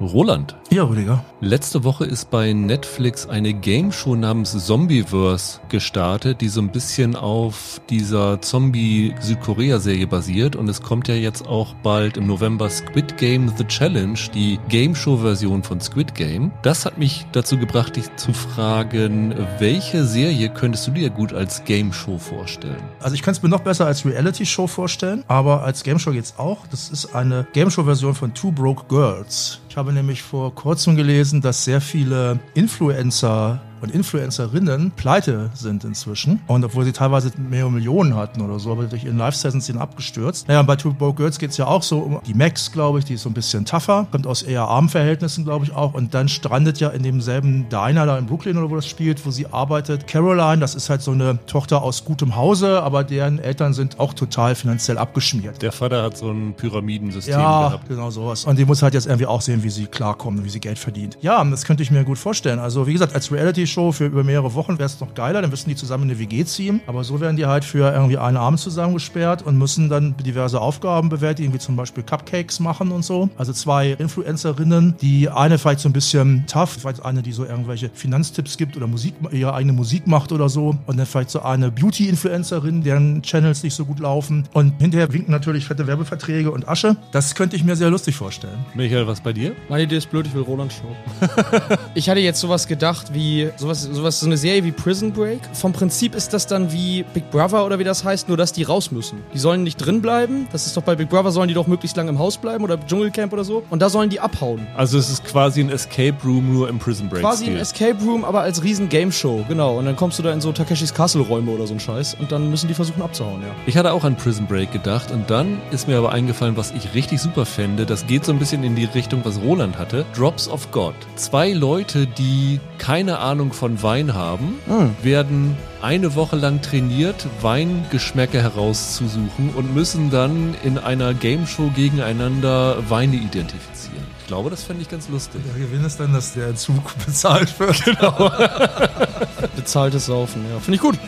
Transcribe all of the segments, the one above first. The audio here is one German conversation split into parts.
Roland. Ja, Rüdiger. Letzte Woche ist bei Netflix eine Game Show namens Zombieverse gestartet, die so ein bisschen auf dieser Zombie-Südkorea-Serie basiert. Und es kommt ja jetzt auch bald im November Squid Game The Challenge, die Game Show-Version von Squid Game. Das hat mich dazu gebracht, dich zu fragen, welche Serie könntest du dir gut als Game Show vorstellen? Also ich könnte es mir noch besser als Reality-Show vorstellen, aber als Game Show geht's auch. Das ist eine Game Show-Version von Two Broke Girls. Ich habe nämlich vor kurzem gelesen, dass sehr viele Influencer und Influencerinnen pleite sind inzwischen. Und obwohl sie teilweise mehrere Millionen hatten oder so, aber durch ihren Live-Sessions sind abgestürzt. Naja, und bei Two Broke Girls geht es ja auch so um die Max, glaube ich, die ist so ein bisschen tougher, kommt aus eher armen Verhältnissen, glaube ich auch. Und dann strandet ja in demselben Diner da in Brooklyn oder wo das spielt, wo sie arbeitet. Caroline, das ist halt so eine Tochter aus gutem Hause, aber deren Eltern sind auch total finanziell abgeschmiert. Der Vater hat so ein Pyramidensystem ja, gehabt. genau sowas. Und die muss halt jetzt irgendwie auch sehen, wie sie klarkommt und wie sie Geld verdient. Ja, das könnte ich mir gut vorstellen. Also wie gesagt, als Reality-Show für über mehrere Wochen wäre es noch geiler, dann müssten die zusammen in eine WG ziehen. Aber so werden die halt für irgendwie einen Abend zusammengesperrt und müssen dann diverse Aufgaben bewältigen, wie zum Beispiel Cupcakes machen und so. Also zwei Influencerinnen, die eine vielleicht so ein bisschen tough, vielleicht eine, die so irgendwelche Finanztipps gibt oder Musik, ihre eigene Musik macht oder so. Und dann vielleicht so eine Beauty-Influencerin, deren Channels nicht so gut laufen. Und hinterher winken natürlich fette Werbeverträge und Asche. Das könnte ich mir sehr lustig vorstellen. Michael, was bei dir? Meine Idee ist blöd, ich will Roland Show. ich hatte jetzt sowas gedacht wie, sowas, sowas, so eine Serie wie Prison Break. Vom Prinzip ist das dann wie Big Brother oder wie das heißt, nur dass die raus müssen. Die sollen nicht drin bleiben. Das ist doch bei Big Brother sollen die doch möglichst lange im Haus bleiben oder Dschungelcamp oder so. Und da sollen die abhauen. Also es ist quasi ein Escape Room nur im Prison Break. Quasi ein Stil. Escape Room, aber als riesen Game Show, genau. Und dann kommst du da in so Takeshis Castle Räume oder so ein Scheiß und dann müssen die versuchen abzuhauen, ja. Ich hatte auch an Prison Break gedacht und dann ist mir aber eingefallen, was ich richtig super fände. Das geht so ein bisschen in die Richtung, was Roland hatte. Drops of God. Zwei Leute, die keine Ahnung von Wein haben, werden eine Woche lang trainiert, Weingeschmäcke herauszusuchen und müssen dann in einer Game Show gegeneinander Weine identifizieren. Ich glaube, das fände ich ganz lustig. Der Gewinn ist dann, dass der Zug bezahlt wird. Bezahltes Saufen, ja. Finde ich gut.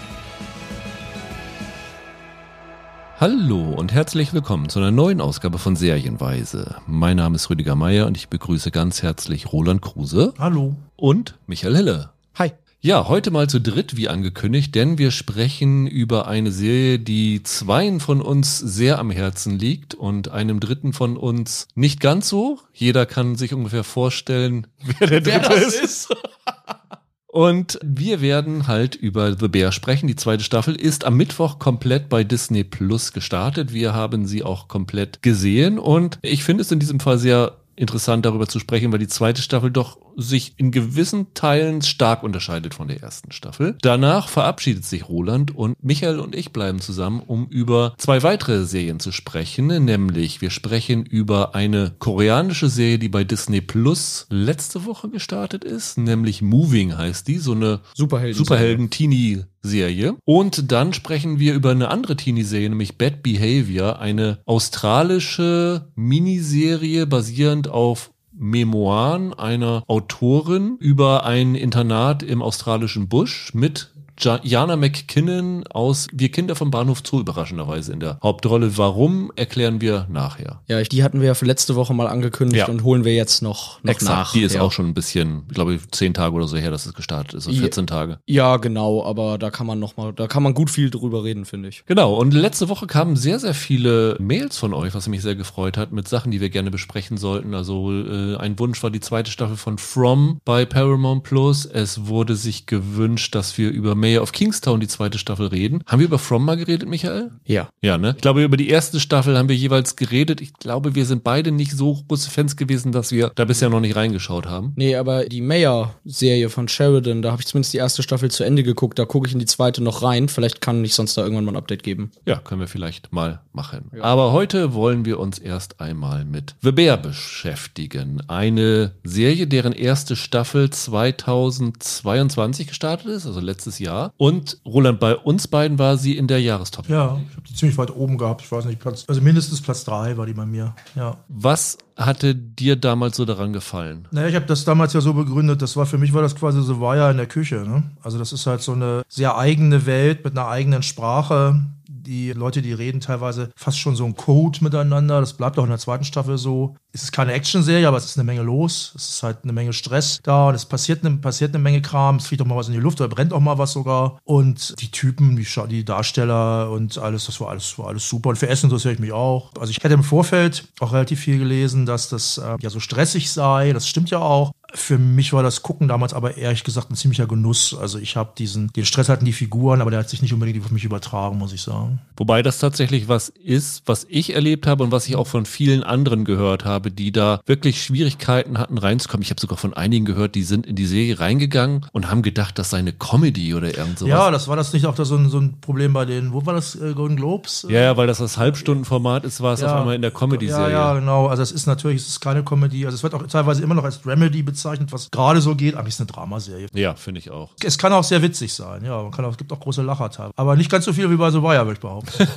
Hallo und herzlich willkommen zu einer neuen Ausgabe von Serienweise. Mein Name ist Rüdiger Meier und ich begrüße ganz herzlich Roland Kruse Hallo. und Michael Hille. Ja, heute mal zu dritt, wie angekündigt, denn wir sprechen über eine Serie, die zweien von uns sehr am Herzen liegt und einem dritten von uns nicht ganz so. Jeder kann sich ungefähr vorstellen, wer der Wer dritte das ist. Und wir werden halt über The Bear sprechen. Die zweite Staffel ist am Mittwoch komplett bei Disney Plus gestartet. Wir haben sie auch komplett gesehen und ich finde es in diesem Fall sehr interessant darüber zu sprechen, weil die zweite Staffel doch sich in gewissen Teilen stark unterscheidet von der ersten Staffel. Danach verabschiedet sich Roland und Michael und ich bleiben zusammen, um über zwei weitere Serien zu sprechen, nämlich wir sprechen über eine koreanische Serie, die bei Disney Plus letzte Woche gestartet ist, nämlich Moving heißt die, so eine Superhelden. Superhelden-Teenie-Serie. Und dann sprechen wir über eine andere Teenie-Serie, nämlich Bad Behavior, eine australische Miniserie basierend auf Memoiren einer Autorin über ein Internat im australischen Busch mit Jana McKinnon aus Wir Kinder vom Bahnhof Zoo überraschenderweise in der Hauptrolle. Warum, erklären wir nachher. Ja, die hatten wir ja für letzte Woche mal angekündigt Ja. und holen wir jetzt noch, noch Exakt, nach. die ist ja. auch schon ein bisschen, ich glaube, zehn Tage oder so her, dass es gestartet ist, also Ja. 14 Tage. Ja, genau, aber da kann man noch mal, da kann man gut viel drüber reden, finde ich. Genau, und letzte Woche kamen sehr, sehr viele Mails von euch, was mich sehr gefreut hat, mit Sachen, die wir gerne besprechen sollten. Also äh, ein Wunsch war die zweite Staffel von From bei Paramount Plus. Es wurde sich gewünscht, dass wir über Mayor of Kingstown die zweite Staffel reden. Haben wir über From mal geredet, Michael? Ja. Ja, ne? Ich glaube, über die erste Staffel haben wir jeweils geredet. Ich glaube, wir sind beide nicht so große Fans gewesen, dass wir da bisher noch nicht reingeschaut haben. Nee, aber die Mayor-Serie von Sheridan, da habe ich zumindest die erste Staffel zu Ende geguckt, da gucke ich in die zweite noch rein. Vielleicht kann ich sonst da irgendwann mal ein Update geben. Ja, können wir vielleicht mal machen. Aber heute wollen wir uns erst einmal mit The Bear beschäftigen. Eine Serie, deren erste Staffel 2022 gestartet ist, also letztes Jahr. Und Roland, bei uns beiden war sie in der Jahrestop. Ja, ich habe die ziemlich weit oben gehabt. Ich weiß nicht, Platz, also mindestens Platz drei war die bei mir. Ja. Was hatte dir damals so daran gefallen? Naja, ich habe das damals ja so begründet, das war für mich war das quasi so Wire in der Küche. Ne? Also das ist halt so eine sehr eigene Welt mit einer eigenen Sprache, die Leute, die reden teilweise fast schon so ein Code miteinander. Das bleibt auch in der zweiten Staffel so. Es ist keine Action-Serie, aber es ist eine Menge los. Es ist halt eine Menge Stress da und es passiert eine, passiert eine Menge Kram. Es fliegt auch mal was in die Luft oder brennt auch mal was sogar. Und die Typen, die, die Darsteller und alles, das war alles, war alles super. Und für Essen interessiere ich mich auch. Also ich hätte im Vorfeld auch relativ viel gelesen, dass das äh, ja so stressig sei. Das stimmt ja auch. Für mich war das Gucken damals aber ehrlich gesagt ein ziemlicher Genuss. Also ich habe diesen, den Stress hatten die Figuren, aber der hat sich nicht unbedingt auf mich übertragen, muss ich sagen. Wobei das tatsächlich was ist, was ich erlebt habe und was ich auch von vielen anderen gehört habe, die da wirklich Schwierigkeiten hatten reinzukommen. Ich habe sogar von einigen gehört, die sind in die Serie reingegangen und haben gedacht, das sei eine Comedy oder irgend sowas. Ja, das war das nicht auch da so ein, so ein Problem bei den, wo war das, äh, Golden Globes? Ja, ja, weil das das Halbstundenformat ist, war es ja, auf einmal in der Comedy-Serie. Ja, ja, genau. Also es ist natürlich, es ist keine Comedy. Also es wird auch teilweise immer noch als Dramedy bezeichnet, was gerade so geht. Eigentlich ist eine Dramaserie. Ja, finde ich auch. Es kann auch sehr witzig sein, ja. Man kann auch, es gibt auch große Lacher teilweise. Aber nicht ganz so viel wie bei The Wire, würde ich behaupten.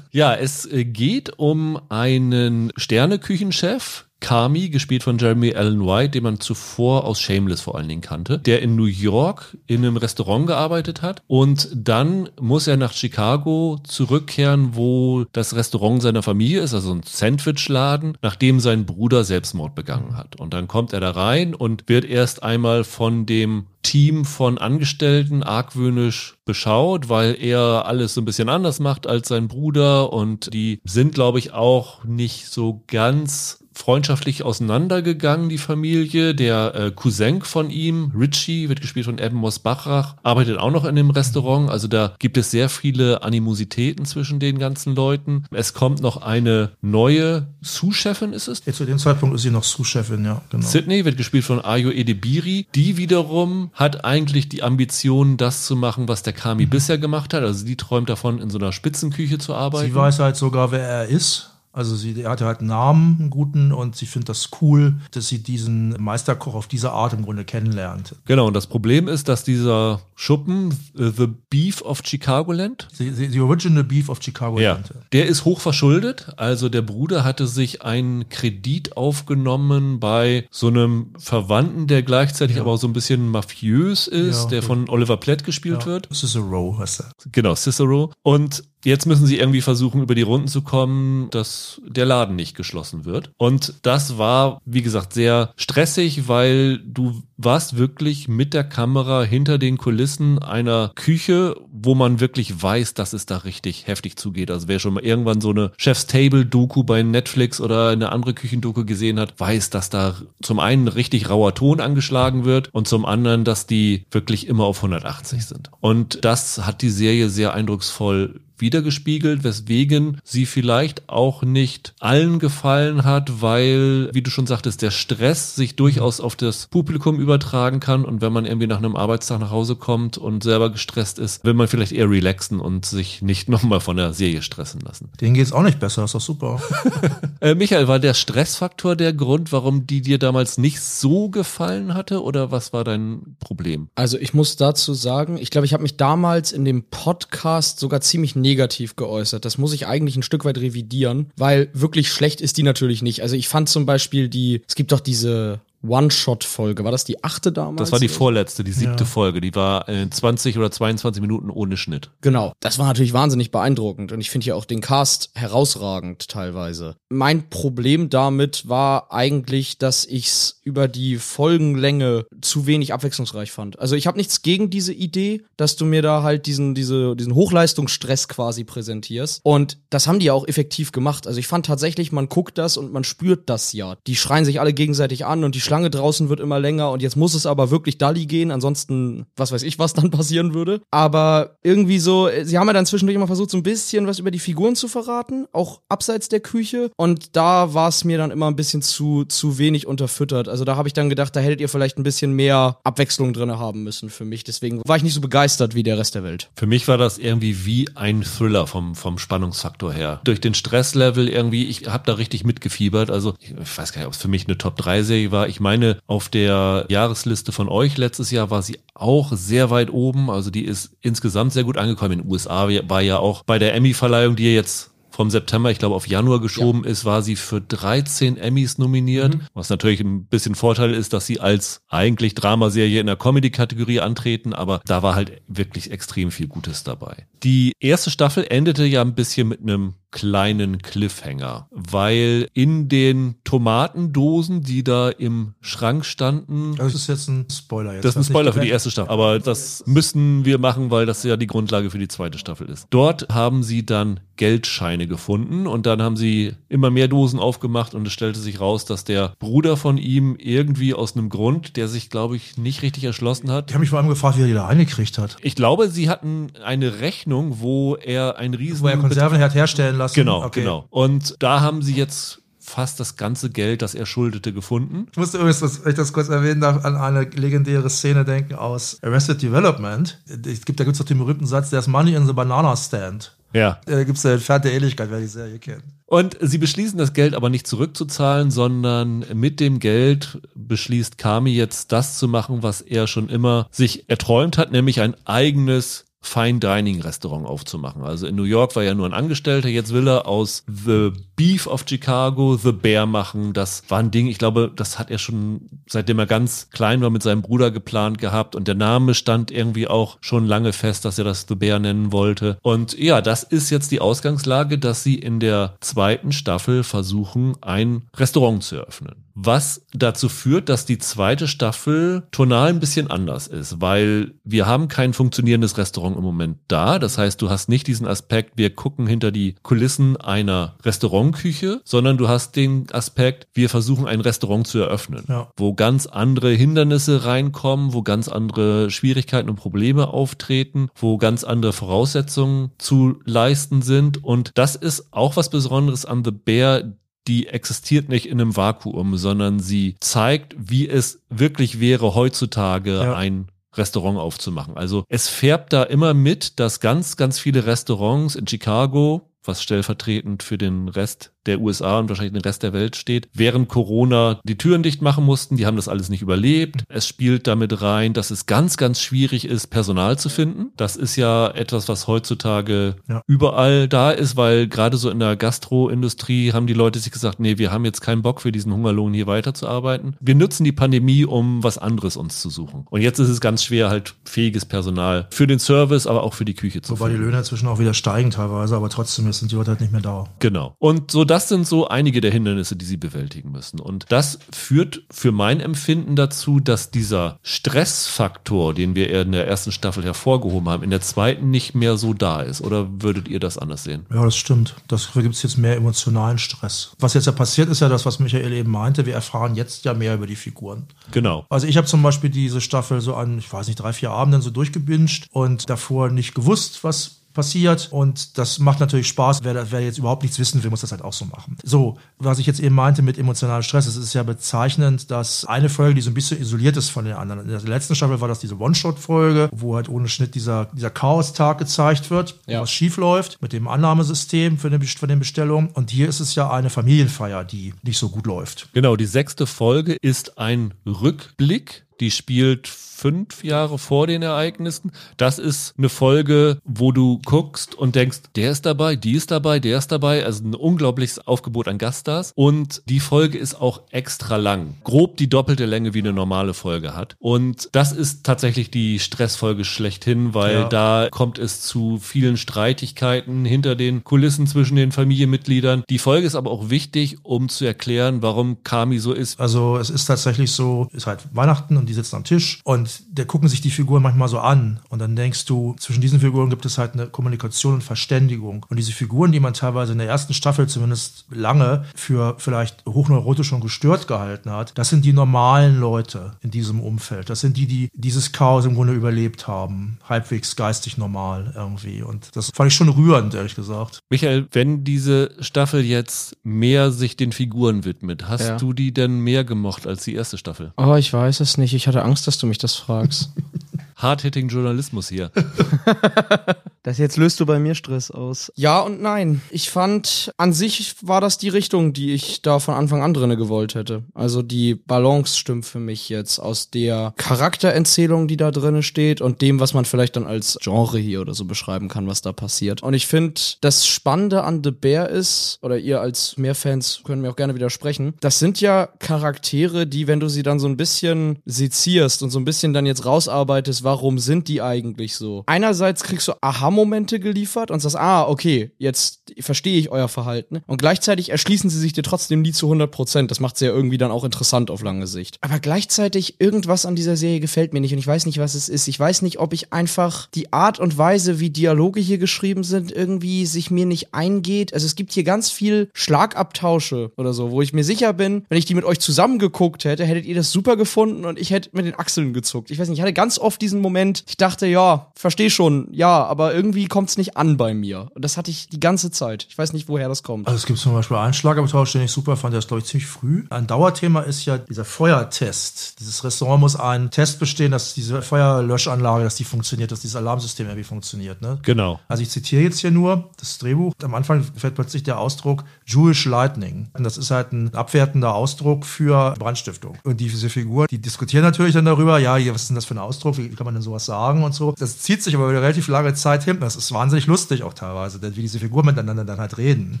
ja, es äh, geht um einen Sterneküchenchef, Kami, gespielt von Jeremy Allen White, den man zuvor aus Shameless vor allen Dingen kannte, der in New York in einem Restaurant gearbeitet hat und dann muss er nach Chicago zurückkehren, wo das Restaurant seiner Familie ist, also ein Sandwichladen, nachdem sein Bruder Selbstmord begangen hat. Und dann kommt er da rein und wird erst einmal von dem Team von Angestellten argwöhnisch beschaut, weil er alles so ein bisschen anders macht als sein Bruder und die sind, glaube ich, auch nicht so ganz freundschaftlich auseinandergegangen, die Familie. Der äh, Cousin von ihm, Richie, wird gespielt von Eben Mosbachrach, arbeitet auch noch in dem Restaurant. Also da gibt es sehr viele Animositäten zwischen den ganzen Leuten. Es kommt noch eine neue Sous-Chefin, ist es? Ja, zu dem Zeitpunkt ist sie noch Sous-Chefin, ja, genau. Sydney wird gespielt von Ayo Edebiri. Die wiederum hat eigentlich die Ambition, das zu machen, was der Kami mhm. bisher gemacht hat. Also die träumt davon, in so einer Spitzenküche zu arbeiten. Sie weiß halt sogar, wer er ist. Also sie er hatte halt einen Namen, einen guten, und sie findet das cool, dass sie diesen Meisterkoch auf diese Art im Grunde kennenlernt. Genau, und das Problem ist, dass dieser Schuppen, uh, The Beef of Chicagoland. The, the, the Original Beef of Chicagoland. Ja, der ist hoch verschuldet. Also der Bruder hatte sich einen Kredit aufgenommen bei so einem Verwandten, der gleichzeitig ja. aber auch so ein bisschen mafiös ist, ja, der von Oliver Platt gespielt wird. Cicero heißt er. Genau, Cicero. Und Jetzt müssen sie irgendwie versuchen, über die Runden zu kommen, dass der Laden nicht geschlossen wird. Und das war, wie gesagt, sehr stressig, weil du warst wirklich mit der Kamera hinter den Kulissen einer Küche, wo man wirklich weiß, dass es da richtig heftig zugeht. Also wer schon mal irgendwann so eine Chef's Table Doku bei Netflix oder eine andere Küchendoku gesehen hat, weiß, dass da zum einen richtig rauer Ton angeschlagen wird und zum anderen, dass die wirklich immer auf 180 sind. Und das hat die Serie sehr eindrucksvoll wiedergespiegelt, weswegen sie vielleicht auch nicht allen gefallen hat, weil, wie du schon sagtest, der Stress sich durchaus auf das Publikum übertragen kann und wenn man irgendwie nach einem Arbeitstag nach Hause kommt und selber gestresst ist, will man vielleicht eher relaxen und sich nicht nochmal von der Serie stressen lassen. Denen geht's auch nicht besser, ist doch super. äh, Michael, war der Stressfaktor der Grund, warum die dir damals nicht so gefallen hatte oder was war dein Problem? Also ich muss dazu sagen, ich glaube, ich habe mich damals in dem Podcast sogar ziemlich negativ geäußert. Das muss ich eigentlich ein Stück weit revidieren, weil wirklich schlecht ist die natürlich nicht. Also ich fand zum Beispiel die, es gibt doch diese One-Shot-Folge. War das die achte damals? Das war die vorletzte, die siebte ja. Folge. Die war äh, 20 oder 22 Minuten ohne Schnitt. Genau. Das war natürlich wahnsinnig beeindruckend und ich finde ja auch den Cast herausragend teilweise. Mein Problem damit war eigentlich, dass ich's über die Folgenlänge zu wenig abwechslungsreich fand. Also ich habe nichts gegen diese Idee, dass du mir da halt diesen, diese, diesen Hochleistungsstress quasi präsentierst. Und das haben die ja auch effektiv gemacht. Also ich fand tatsächlich, man guckt das und man spürt das ja. Die schreien sich alle gegenseitig an und die Schlange draußen wird immer länger und jetzt muss es aber wirklich Dalli gehen, ansonsten, was weiß ich, was dann passieren würde. Aber irgendwie so, sie haben ja dann zwischendurch immer versucht, so ein bisschen was über die Figuren zu verraten, auch abseits der Küche. Und da war es mir dann immer ein bisschen zu, zu wenig unterfüttert. Also da habe ich dann gedacht, da hättet ihr vielleicht ein bisschen mehr Abwechslung drin haben müssen für mich. Deswegen war ich nicht so begeistert wie der Rest der Welt. Für mich war das irgendwie wie ein Thriller vom, vom Spannungsfaktor her. Durch den Stresslevel irgendwie, ich habe da richtig mitgefiebert. Also ich weiß gar nicht, ob es für mich eine Top-3-Serie war. Ich ich meine, auf der Jahresliste von euch letztes Jahr war sie auch sehr weit oben. Also die ist insgesamt sehr gut angekommen. In den USA war ja auch bei der Emmy-Verleihung, die jetzt vom September, ich glaube, auf Januar geschoben ja. ist, war sie für 13 Emmys nominiert. Mhm. Was natürlich ein bisschen Vorteil ist, dass sie als eigentlich Dramaserie in der Comedy-Kategorie antreten, aber da war halt wirklich extrem viel Gutes dabei. Die erste Staffel endete ja ein bisschen mit einem kleinen Cliffhanger, weil in den Tomatendosen, die da im Schrank standen. Das ist jetzt ein Spoiler. Jetzt das ist ein Spoiler für die erste Staffel, aber das müssen wir machen, weil das ja die Grundlage für die zweite Staffel ist. Dort haben sie dann Geldscheine gefunden und dann haben sie immer mehr Dosen aufgemacht und es stellte sich raus, dass der Bruder von ihm irgendwie aus einem Grund, der sich, glaube ich, nicht richtig erschlossen hat. Ich habe mich vor allem gefragt, wie er die da eingekriegt hat. Ich glaube, sie hatten eine Rechnung, wo er ein riesen... Wo er Konserven hat herstellen lassen. Genau, okay. genau. Und da haben sie jetzt fast das ganze Geld, das er schuldete, gefunden. Ich musste übrigens, wenn ich das kurz erwähnen darf, an eine legendäre Szene denken aus Arrested Development. Es gibt, da gibt es doch den berühmten Satz, there's money in the banana stand. Ja. Da gibt es eine entfernte Ähnlichkeit, wer die Serie kennt. Und sie beschließen, das Geld aber nicht zurückzuzahlen, sondern mit dem Geld beschließt Kami jetzt das zu machen, was er schon immer sich erträumt hat, nämlich ein eigenes Fine Dining Restaurant aufzumachen. Also in New York war er nur ein Angestellter, jetzt will er aus The Beef of Chicago The Bear machen. Das war ein Ding, ich glaube, das hat er schon seitdem er ganz klein war mit seinem Bruder geplant gehabt und der Name stand irgendwie auch schon lange fest, dass er das The Bear nennen wollte. Und ja, das ist jetzt die Ausgangslage, dass sie in der zweiten Staffel versuchen, ein Restaurant zu eröffnen was dazu führt, dass die zweite Staffel tonal ein bisschen anders ist, weil wir haben kein funktionierendes Restaurant im Moment da. Das heißt, du hast nicht diesen Aspekt, wir gucken hinter die Kulissen einer Restaurantküche, sondern du hast den Aspekt, wir versuchen ein Restaurant zu eröffnen, ja. wo ganz andere Hindernisse reinkommen, wo ganz andere Schwierigkeiten und Probleme auftreten, wo ganz andere Voraussetzungen zu leisten sind. Und das ist auch was Besonderes an The Bear die existiert nicht in einem Vakuum, sondern sie zeigt, wie es wirklich wäre, heutzutage ja. ein Restaurant aufzumachen. Also es färbt da immer mit, dass ganz, ganz viele Restaurants in Chicago, was stellvertretend für den Rest der USA und wahrscheinlich den Rest der Welt steht, während Corona die Türen dicht machen mussten. Die haben das alles nicht überlebt. Es spielt damit rein, dass es ganz, ganz schwierig ist, Personal zu finden. Das ist ja etwas, was heutzutage ja. überall da ist, weil gerade so in der Gastroindustrie haben die Leute sich gesagt, nee, wir haben jetzt keinen Bock für diesen Hungerlohn hier weiterzuarbeiten. Wir nutzen die Pandemie, um was anderes uns zu suchen. Und jetzt ist es ganz schwer, halt fähiges Personal für den Service, aber auch für die Küche zu Wobei finden. die Löhne inzwischen auch wieder steigen teilweise, aber trotzdem sind die Leute halt nicht mehr da. Genau. Und so das sind so einige der Hindernisse, die sie bewältigen müssen. Und das führt für mein Empfinden dazu, dass dieser Stressfaktor, den wir in der ersten Staffel hervorgehoben haben, in der zweiten nicht mehr so da ist. Oder würdet ihr das anders sehen? Ja, das stimmt. Dafür gibt es jetzt mehr emotionalen Stress. Was jetzt ja passiert, ist ja das, was Michael eben meinte. Wir erfahren jetzt ja mehr über die Figuren. Genau. Also ich habe zum Beispiel diese Staffel so an, ich weiß nicht, drei, vier Abenden so durchgebinged und davor nicht gewusst, was passiert und das macht natürlich Spaß. Wer, wer jetzt überhaupt nichts wissen will, muss das halt auch so machen. So, was ich jetzt eben meinte mit emotionalem Stress, es ist ja bezeichnend, dass eine Folge, die so ein bisschen isoliert ist von den anderen. In der letzten Staffel war das diese One-Shot-Folge, wo halt ohne Schnitt dieser, dieser Chaos-Tag gezeigt wird, ja. was schief läuft mit dem Annahmesystem für den, für den Bestellungen. Und hier ist es ja eine Familienfeier, die nicht so gut läuft. Genau, die sechste Folge ist ein Rückblick die spielt fünf Jahre vor den Ereignissen. Das ist eine Folge, wo du guckst und denkst, der ist dabei, die ist dabei, der ist dabei. Also ein unglaubliches Aufgebot an Gaststars. Und die Folge ist auch extra lang. Grob die doppelte Länge, wie eine normale Folge hat. Und das ist tatsächlich die Stressfolge schlechthin, weil ja. da kommt es zu vielen Streitigkeiten hinter den Kulissen zwischen den Familienmitgliedern. Die Folge ist aber auch wichtig, um zu erklären, warum Kami so ist. Also es ist tatsächlich so, ist halt Weihnachten und und die sitzen am Tisch und der gucken sich die Figuren manchmal so an und dann denkst du, zwischen diesen Figuren gibt es halt eine Kommunikation und Verständigung. Und diese Figuren, die man teilweise in der ersten Staffel zumindest lange für vielleicht hochneurotisch und gestört gehalten hat, das sind die normalen Leute in diesem Umfeld. Das sind die, die dieses Chaos im Grunde überlebt haben. Halbwegs geistig normal irgendwie. Und das fand ich schon rührend, ehrlich gesagt. Michael, wenn diese Staffel jetzt mehr sich den Figuren widmet, hast ja. du die denn mehr gemocht als die erste Staffel? Oh, ich weiß es nicht. Ich hatte Angst, dass du mich das fragst. Hard-hitting Journalismus hier. Das jetzt löst du bei mir Stress aus. Ja und nein. Ich fand, an sich war das die Richtung, die ich da von Anfang an drinne gewollt hätte. Also die Balance stimmt für mich jetzt aus der Charaktererzählung, die da drinne steht und dem, was man vielleicht dann als Genre hier oder so beschreiben kann, was da passiert. Und ich finde, das Spannende an The Bear ist, oder ihr als Mehrfans können mir auch gerne widersprechen, das sind ja Charaktere, die, wenn du sie dann so ein bisschen sezierst und so ein bisschen dann jetzt rausarbeitest, warum sind die eigentlich so? Einerseits kriegst du Aha-Momente geliefert und sagst, ah, okay, jetzt verstehe ich euer Verhalten. Und gleichzeitig erschließen sie sich dir trotzdem nie zu 100 Prozent. Das macht sie ja irgendwie dann auch interessant auf lange Sicht. Aber gleichzeitig, irgendwas an dieser Serie gefällt mir nicht und ich weiß nicht, was es ist. Ich weiß nicht, ob ich einfach die Art und Weise, wie Dialoge hier geschrieben sind, irgendwie sich mir nicht eingeht. Also es gibt hier ganz viel Schlagabtausche oder so, wo ich mir sicher bin, wenn ich die mit euch zusammengeguckt hätte, hättet ihr das super gefunden und ich hätte mit den Achseln gezuckt. Ich weiß nicht, ich hatte ganz oft diesen Moment, ich dachte, ja, verstehe schon, ja, aber irgendwie kommt es nicht an bei mir. Und das hatte ich die ganze Zeit. Ich weiß nicht, woher das kommt. Also es gibt zum Beispiel einen Schlagabtausch, den ich super fand, der ist, glaube ich, ziemlich früh. Ein Dauerthema ist ja dieser Feuertest. Dieses Restaurant muss einen Test bestehen, dass diese Feuerlöschanlage, dass die funktioniert, dass dieses Alarmsystem irgendwie funktioniert. Ne? Genau. Also ich zitiere jetzt hier nur das Drehbuch. Am Anfang fällt plötzlich der Ausdruck Jewish Lightning. Und das ist halt ein abwertender Ausdruck für Brandstiftung. Und diese Figur, die diskutieren natürlich dann darüber, ja, was ist denn das für ein Ausdruck, wie kann man denn sowas sagen und so. Das zieht sich aber über eine relativ lange Zeit hin. Das ist wahnsinnig lustig auch teilweise, wie diese Figuren miteinander dann halt reden.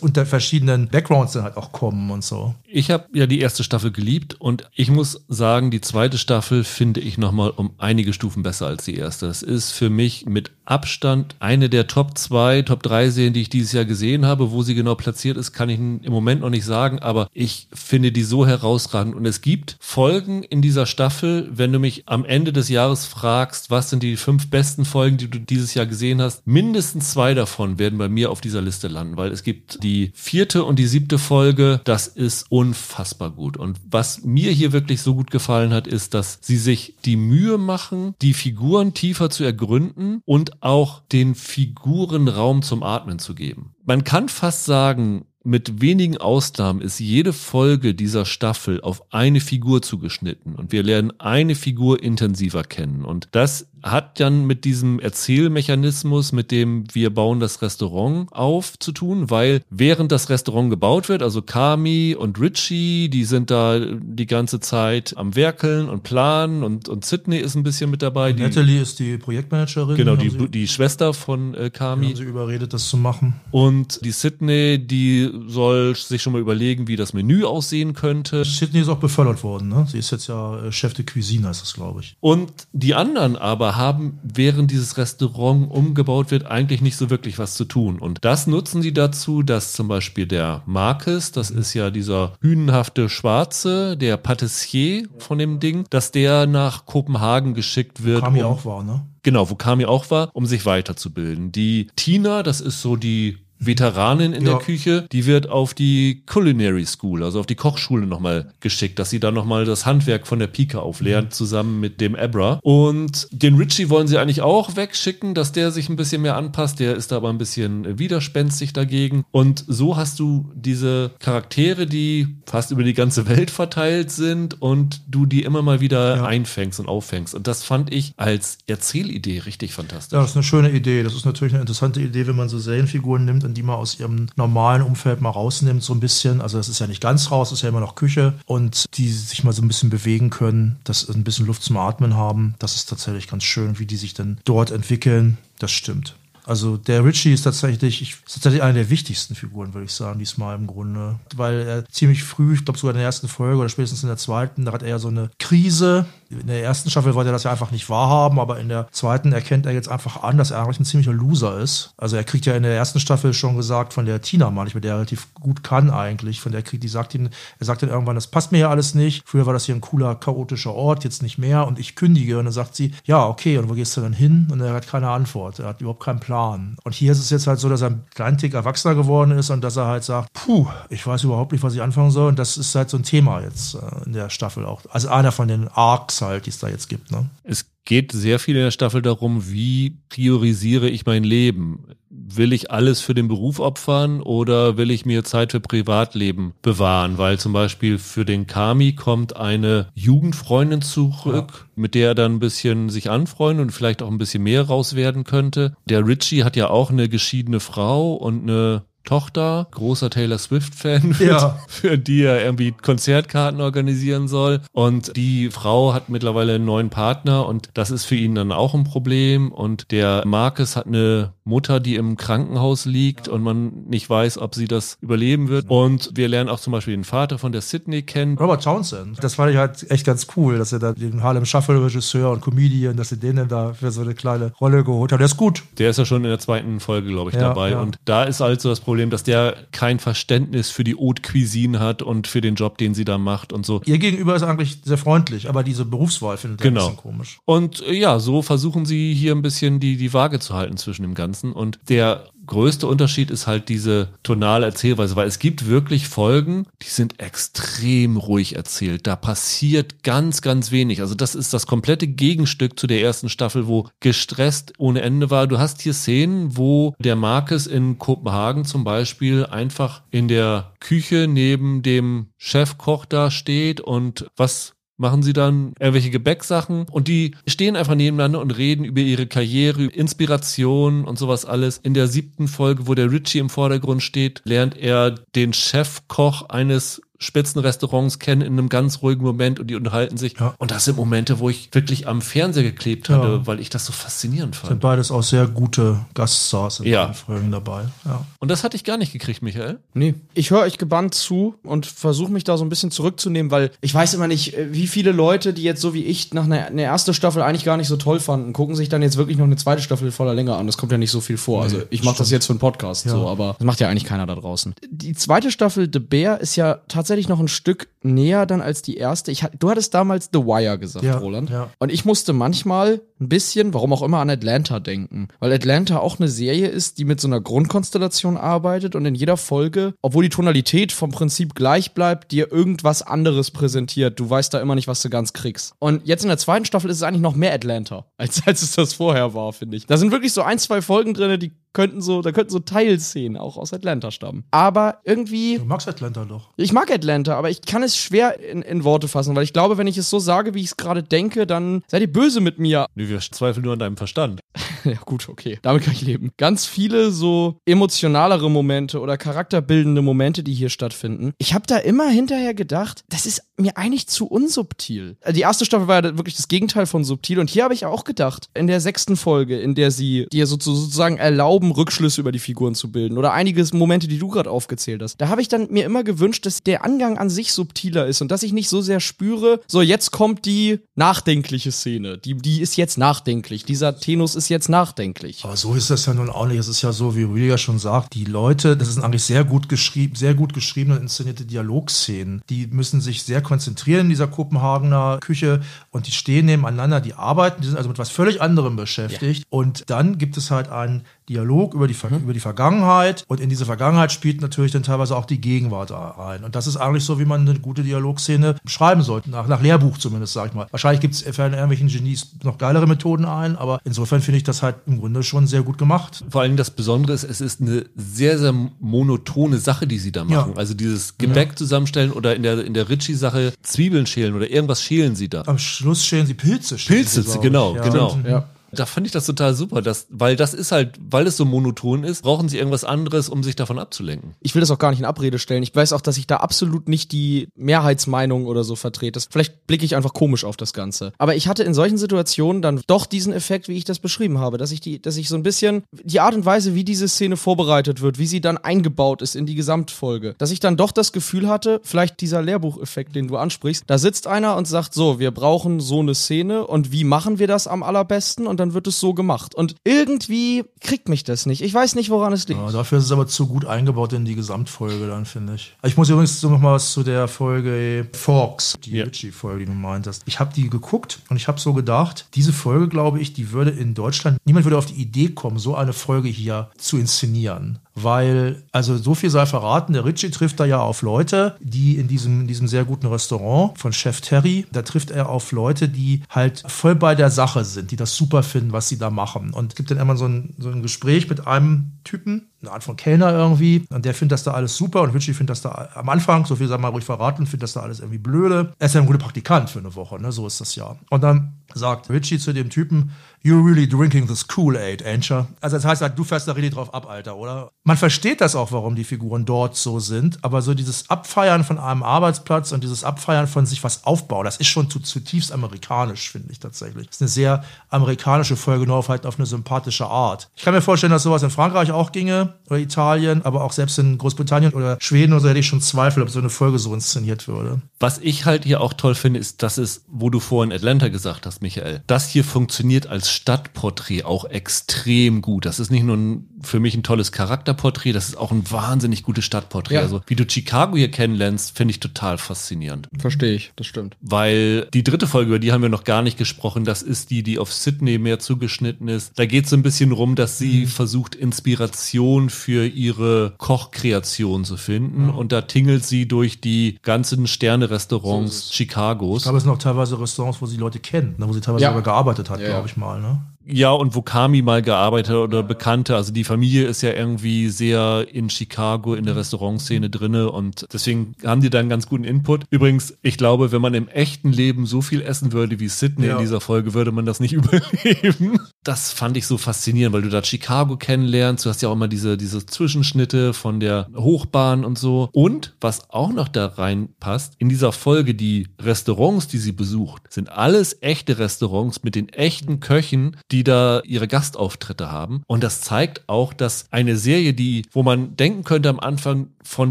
Und der verschiedenen Backgrounds dann halt auch kommen und so. Ich habe ja die erste Staffel geliebt und ich muss sagen, die zweite Staffel finde ich nochmal um einige Stufen besser als die erste. Es ist für mich mit Abstand eine der Top 2, Top 3 Serien, die ich dieses Jahr gesehen habe. Wo sie genau platziert ist, kann ich im Moment noch nicht sagen, aber ich finde die so herausragend. Und es gibt Folgen in dieser Staffel, wenn du mich am Ende des Jahres fragst, was sind die fünf besten Folgen, die du dieses Jahr gesehen hast, mindestens zwei davon werden bei mir auf dieser Liste landen, weil es gibt die vierte und die siebte Folge, das ist unfassbar gut. Und was mir hier wirklich so gut gefallen hat, ist, dass sie sich die Mühe machen, die Figuren tiefer zu ergründen und auch den Figuren Raum zum Atmen zu geben. Man kann fast sagen, mit wenigen Ausnahmen ist jede Folge dieser Staffel auf eine Figur zugeschnitten und wir lernen eine Figur intensiver kennen. Und das hat dann mit diesem Erzählmechanismus, mit dem wir bauen das Restaurant auf, zu tun, weil während das Restaurant gebaut wird, also Kami und Richie, die sind da die ganze Zeit am Werkeln und planen und, und Sydney ist ein bisschen mit dabei. Die, Natalie ist die Projektmanagerin. Genau, die, sie, die Schwester von äh, Kami. Haben sie überredet, das zu machen. Und die Sydney, die soll sich schon mal überlegen, wie das Menü aussehen könnte. Sydney ist auch befördert worden, ne? Sie ist jetzt ja äh, Chef de Cuisine, heißt das, glaube ich. Und die anderen aber haben, während dieses Restaurant umgebaut wird, eigentlich nicht so wirklich was zu tun. Und das nutzen sie dazu, dass zum Beispiel der Marcus, das ist ja dieser hünenhafte Schwarze, der Patissier von dem Ding, dass der nach Kopenhagen geschickt wird. Kami um, auch war, ne? Genau, wo Kami auch war, um sich weiterzubilden. Die Tina, das ist so die Veteranin in ja. der Küche, die wird auf die Culinary School, also auf die Kochschule nochmal geschickt, dass sie da nochmal das Handwerk von der Pike auflernt, mhm. zusammen mit dem Abra. Und den Richie wollen sie eigentlich auch wegschicken, dass der sich ein bisschen mehr anpasst. Der ist aber ein bisschen widerspenstig dagegen. Und so hast du diese Charaktere, die fast über die ganze Welt verteilt sind und du die immer mal wieder ja. einfängst und auffängst. Und das fand ich als Erzählidee richtig fantastisch. Ja, das ist eine schöne Idee. Das ist natürlich eine interessante Idee, wenn man so Serienfiguren nimmt und die mal aus ihrem normalen Umfeld mal rausnimmt, so ein bisschen. Also das ist ja nicht ganz raus, ist ja immer noch Küche und die sich mal so ein bisschen bewegen können, dass ein bisschen Luft zum Atmen haben. Das ist tatsächlich ganz schön, wie die sich dann dort entwickeln. Das stimmt. Also der Richie ist tatsächlich, ich, ist tatsächlich eine der wichtigsten Figuren, würde ich sagen, diesmal im Grunde. Weil er ziemlich früh, ich glaube sogar in der ersten Folge oder spätestens in der zweiten, da hat er ja so eine Krise. In der ersten Staffel wollte er das ja einfach nicht wahrhaben, aber in der zweiten erkennt er jetzt einfach an, dass er eigentlich ein ziemlicher Loser ist. Also er kriegt ja in der ersten Staffel schon gesagt von der Tina manchmal, der relativ gut kann eigentlich, von der kriegt, die sagt ihm, er sagt dann irgendwann, das passt mir hier alles nicht. Früher war das hier ein cooler, chaotischer Ort, jetzt nicht mehr und ich kündige. Und dann sagt sie, ja, okay, und wo gehst du dann hin? Und er hat keine Antwort. Er hat überhaupt keinen Plan. Plan. Und hier ist es jetzt halt so, dass er ein kleinen Tick erwachsener geworden ist und dass er halt sagt, puh, ich weiß überhaupt nicht, was ich anfangen soll. Und das ist halt so ein Thema jetzt äh, in der Staffel auch. Also einer von den Arcs halt, die es da jetzt gibt. Ne? Es geht sehr viel in der Staffel darum, wie priorisiere ich mein Leben? Will ich alles für den Beruf opfern oder will ich mir Zeit für Privatleben bewahren? Weil zum Beispiel für den Kami kommt eine Jugendfreundin zurück, ja. mit der er dann ein bisschen sich anfreunden und vielleicht auch ein bisschen mehr raus werden könnte. Der Richie hat ja auch eine geschiedene Frau und eine Tochter, großer Taylor Swift-Fan, für, ja. für die er irgendwie Konzertkarten organisieren soll. Und die Frau hat mittlerweile einen neuen Partner und das ist für ihn dann auch ein Problem. Und der Marcus hat eine Mutter, die im Krankenhaus liegt und man nicht weiß, ob sie das überleben wird. Und wir lernen auch zum Beispiel den Vater von der Sydney kennen. Robert Townsend. Das fand ich halt echt ganz cool, dass er da den Harlem Shuffle-Regisseur und Comedian, dass sie den da für so eine kleine Rolle geholt hat. Der ist gut. Der ist ja schon in der zweiten Folge, glaube ich, ja, dabei. Ja. Und da ist also das Problem, dass der kein Verständnis für die Haute Cuisine hat und für den Job, den sie da macht und so. Ihr gegenüber ist eigentlich sehr freundlich, aber diese Berufswahl findet er genau. ein bisschen komisch. Und äh, ja, so versuchen sie hier ein bisschen die, die Waage zu halten zwischen dem Ganzen. Und der größte Unterschied ist halt diese tonale Erzählweise, weil es gibt wirklich Folgen, die sind extrem ruhig erzählt. Da passiert ganz, ganz wenig. Also das ist das komplette Gegenstück zu der ersten Staffel, wo gestresst ohne Ende war. Du hast hier Szenen, wo der Marcus in Kopenhagen zum Beispiel einfach in der Küche neben dem Chefkoch da steht und was machen sie dann irgendwelche Gebäcksachen und die stehen einfach nebeneinander und reden über ihre Karriere, Inspiration und sowas alles. In der siebten Folge, wo der Richie im Vordergrund steht, lernt er den Chefkoch eines Spitzenrestaurants kennen in einem ganz ruhigen Moment und die unterhalten sich. Ja. Und das sind Momente, wo ich wirklich am Fernseher geklebt hatte, ja. weil ich das so faszinierend fand. Sind beides auch sehr gute Gaststars in ja. den Folgen dabei. Ja. Und das hatte ich gar nicht gekriegt, Michael. Nee. Ich höre euch gebannt zu und versuche mich da so ein bisschen zurückzunehmen, weil ich weiß immer nicht, äh, wie viele Leute, die jetzt so wie ich nach einer, einer ersten Staffel eigentlich gar nicht so toll fanden, gucken sich dann jetzt wirklich noch eine zweite Staffel voller Länge an. Das kommt ja nicht so viel vor. Nee, also ich mache das jetzt für einen Podcast so, aber das macht ja eigentlich keiner da draußen. Die zweite Staffel The Bear ist ja tatsächlich noch ein Stück näher dann als die erste. Ich, du hattest damals The Wire gesagt, ja, Roland. Ja. Und ich musste manchmal ein bisschen, warum auch immer, an Atlanta denken. Weil Atlanta auch eine Serie ist, die mit so einer Grundkonstellation arbeitet und in jeder Folge, obwohl die Tonalität vom Prinzip gleich bleibt, dir irgendwas anderes präsentiert. Du weißt da immer nicht, was du ganz kriegst. Und jetzt in der zweiten Staffel ist es eigentlich noch mehr Atlanta, als, als es das vorher war, finde ich. Da sind wirklich so ein, zwei Folgen drin, die könnten so, da könnten so Teilszenen auch aus Atlanta stammen. Aber irgendwie. Du magst Atlanta doch. Ich mag Atlanta, aber ich kann es schwer in, in Worte fassen, weil ich glaube, wenn ich es so sage, wie ich es gerade denke, dann seid ihr böse mit mir. Nee, wir zweifeln nur an deinem Verstand. ja, gut, okay. Damit kann ich leben. Ganz viele so emotionalere Momente oder charakterbildende Momente, die hier stattfinden. Ich habe da immer hinterher gedacht, das ist mir eigentlich zu unsubtil. Äh, die erste Staffel war ja wirklich das Gegenteil von subtil und hier habe ich auch gedacht, in der sechsten Folge, in der sie dir sozusagen erlauben, Rückschlüsse über die Figuren zu bilden oder einige Momente, die du gerade aufgezählt hast. Da habe ich dann mir immer gewünscht, dass der Angang an sich subtiler ist und dass ich nicht so sehr spüre, so jetzt kommt die nachdenkliche Szene. Die, die ist jetzt nachdenklich. Dieser Tenus ist jetzt nachdenklich. Aber so ist das ja nun auch nicht. Es ist ja so, wie Rüdiger schon sagt, die Leute, das sind eigentlich sehr gut geschrieben, sehr gut geschriebene und inszenierte Dialogszenen. Die müssen sich sehr konzentrieren in dieser Kopenhagener Küche und die stehen nebeneinander, die arbeiten, die sind also mit was völlig anderem beschäftigt. Ja. Und dann gibt es halt einen Dialog über die, mhm. über die Vergangenheit und in diese Vergangenheit spielt natürlich dann teilweise auch die Gegenwart rein. Und das ist eigentlich so, wie man eine gute Dialogszene beschreiben sollte, nach, nach Lehrbuch zumindest, sag ich mal. Wahrscheinlich gibt es für irgendwelchen Genies noch geilere Methoden ein, aber insofern finde ich das halt im Grunde schon sehr gut gemacht. Vor allem das Besondere ist, es ist eine sehr, sehr monotone Sache, die sie da machen. Ja. Also dieses Gebäck ja. zusammenstellen oder in der, in der Ritchie-Sache Zwiebeln schälen oder irgendwas schälen sie da. Am Schluss schälen sie Pilze. Pilze, sie, genau, ja. genau. Ja. Da fand ich das total super, dass, weil das ist halt, weil es so monoton ist, brauchen sie irgendwas anderes, um sich davon abzulenken. Ich will das auch gar nicht in Abrede stellen. Ich weiß auch, dass ich da absolut nicht die Mehrheitsmeinung oder so vertrete. Vielleicht blicke ich einfach komisch auf das Ganze. Aber ich hatte in solchen Situationen dann doch diesen Effekt, wie ich das beschrieben habe, dass ich die, dass ich so ein bisschen die Art und Weise, wie diese Szene vorbereitet wird, wie sie dann eingebaut ist in die Gesamtfolge, dass ich dann doch das Gefühl hatte, vielleicht dieser Lehrbucheffekt, den du ansprichst, da sitzt einer und sagt so, wir brauchen so eine Szene und wie machen wir das am allerbesten? Und dann wird es so gemacht. Und irgendwie kriegt mich das nicht. Ich weiß nicht, woran es liegt. Ja, dafür ist es aber zu gut eingebaut in die Gesamtfolge dann, finde ich. Ich muss übrigens noch mal was zu der Folge Forks, die ja. Richie-Folge, die du meintest. Ich habe die geguckt und ich habe so gedacht, diese Folge, glaube ich, die würde in Deutschland, niemand würde auf die Idee kommen, so eine Folge hier zu inszenieren. Weil, also so viel sei verraten, der Ritchie trifft da ja auf Leute, die in diesem, in diesem sehr guten Restaurant von Chef Terry, da trifft er auf Leute, die halt voll bei der Sache sind, die das super finden, was sie da machen. Und es gibt dann immer so ein, so ein Gespräch mit einem Typen, eine Art von Kellner irgendwie, und der findet das da alles super und Ritchie findet das da am Anfang, so viel wir mal ruhig verraten, findet das da alles irgendwie blöde. Er ist ja ein guter Praktikant für eine Woche, ne? so ist das ja. Und dann sagt Richie zu dem Typen, You're really drinking this Kool-Aid, Ancher. Also das heißt halt, du fährst da richtig drauf ab, Alter, oder? Man versteht das auch, warum die Figuren dort so sind, aber so dieses Abfeiern von einem Arbeitsplatz und dieses Abfeiern von sich was aufbauen, das ist schon zu, zutiefst amerikanisch, finde ich tatsächlich. Das ist eine sehr amerikanische Folge, nur auf halt auf eine sympathische Art. Ich kann mir vorstellen, dass sowas in Frankreich auch ginge, oder Italien, aber auch selbst in Großbritannien oder Schweden oder so hätte ich schon Zweifel, ob so eine Folge so inszeniert würde. Was ich halt hier auch toll finde, ist, dass es, wo du vorhin Atlanta gesagt hast, Michael, das hier funktioniert als Stadtporträt auch extrem gut. Das ist nicht nur ein, für mich ein tolles Charakterporträt, das ist auch ein wahnsinnig gutes Stadtporträt. Ja. Also wie du Chicago hier kennenlernst, finde ich total faszinierend. Verstehe ich, das stimmt. Weil die dritte Folge, über die haben wir noch gar nicht gesprochen, das ist die, die auf Sydney mehr zugeschnitten ist. Da geht es so ein bisschen rum, dass sie versucht, Inspiration für ihre Kochkreation zu finden. Und da tingelt sie durch die ganzen Sterne-Restaurants Chicagos. Ich glaube, es sind auch teilweise Restaurants, wo sie Leute kennt, ne, wo sie teilweise Ja. sogar gearbeitet hat, ja. glaube ich mal. Ne? Ja, und wo Kami mal gearbeitet hat oder Bekannte. Also die Familie ist ja irgendwie sehr in Chicago in der Restaurantszene drinne und deswegen haben die da einen ganz guten Input. Übrigens, ich glaube, wenn man im echten Leben so viel essen würde wie Sydney Ja. in dieser Folge, würde man das nicht überleben. Das fand ich so faszinierend, weil du da Chicago kennenlernst. Du hast ja auch immer diese, diese Zwischenschnitte von der Hochbahn und so. Und was auch noch da reinpasst, in dieser Folge, die Restaurants, die sie besucht, sind alles echte Restaurants mit den echten Köchen, die da ihre Gastauftritte haben. Und das zeigt auch, dass eine Serie, die, wo man denken könnte am Anfang von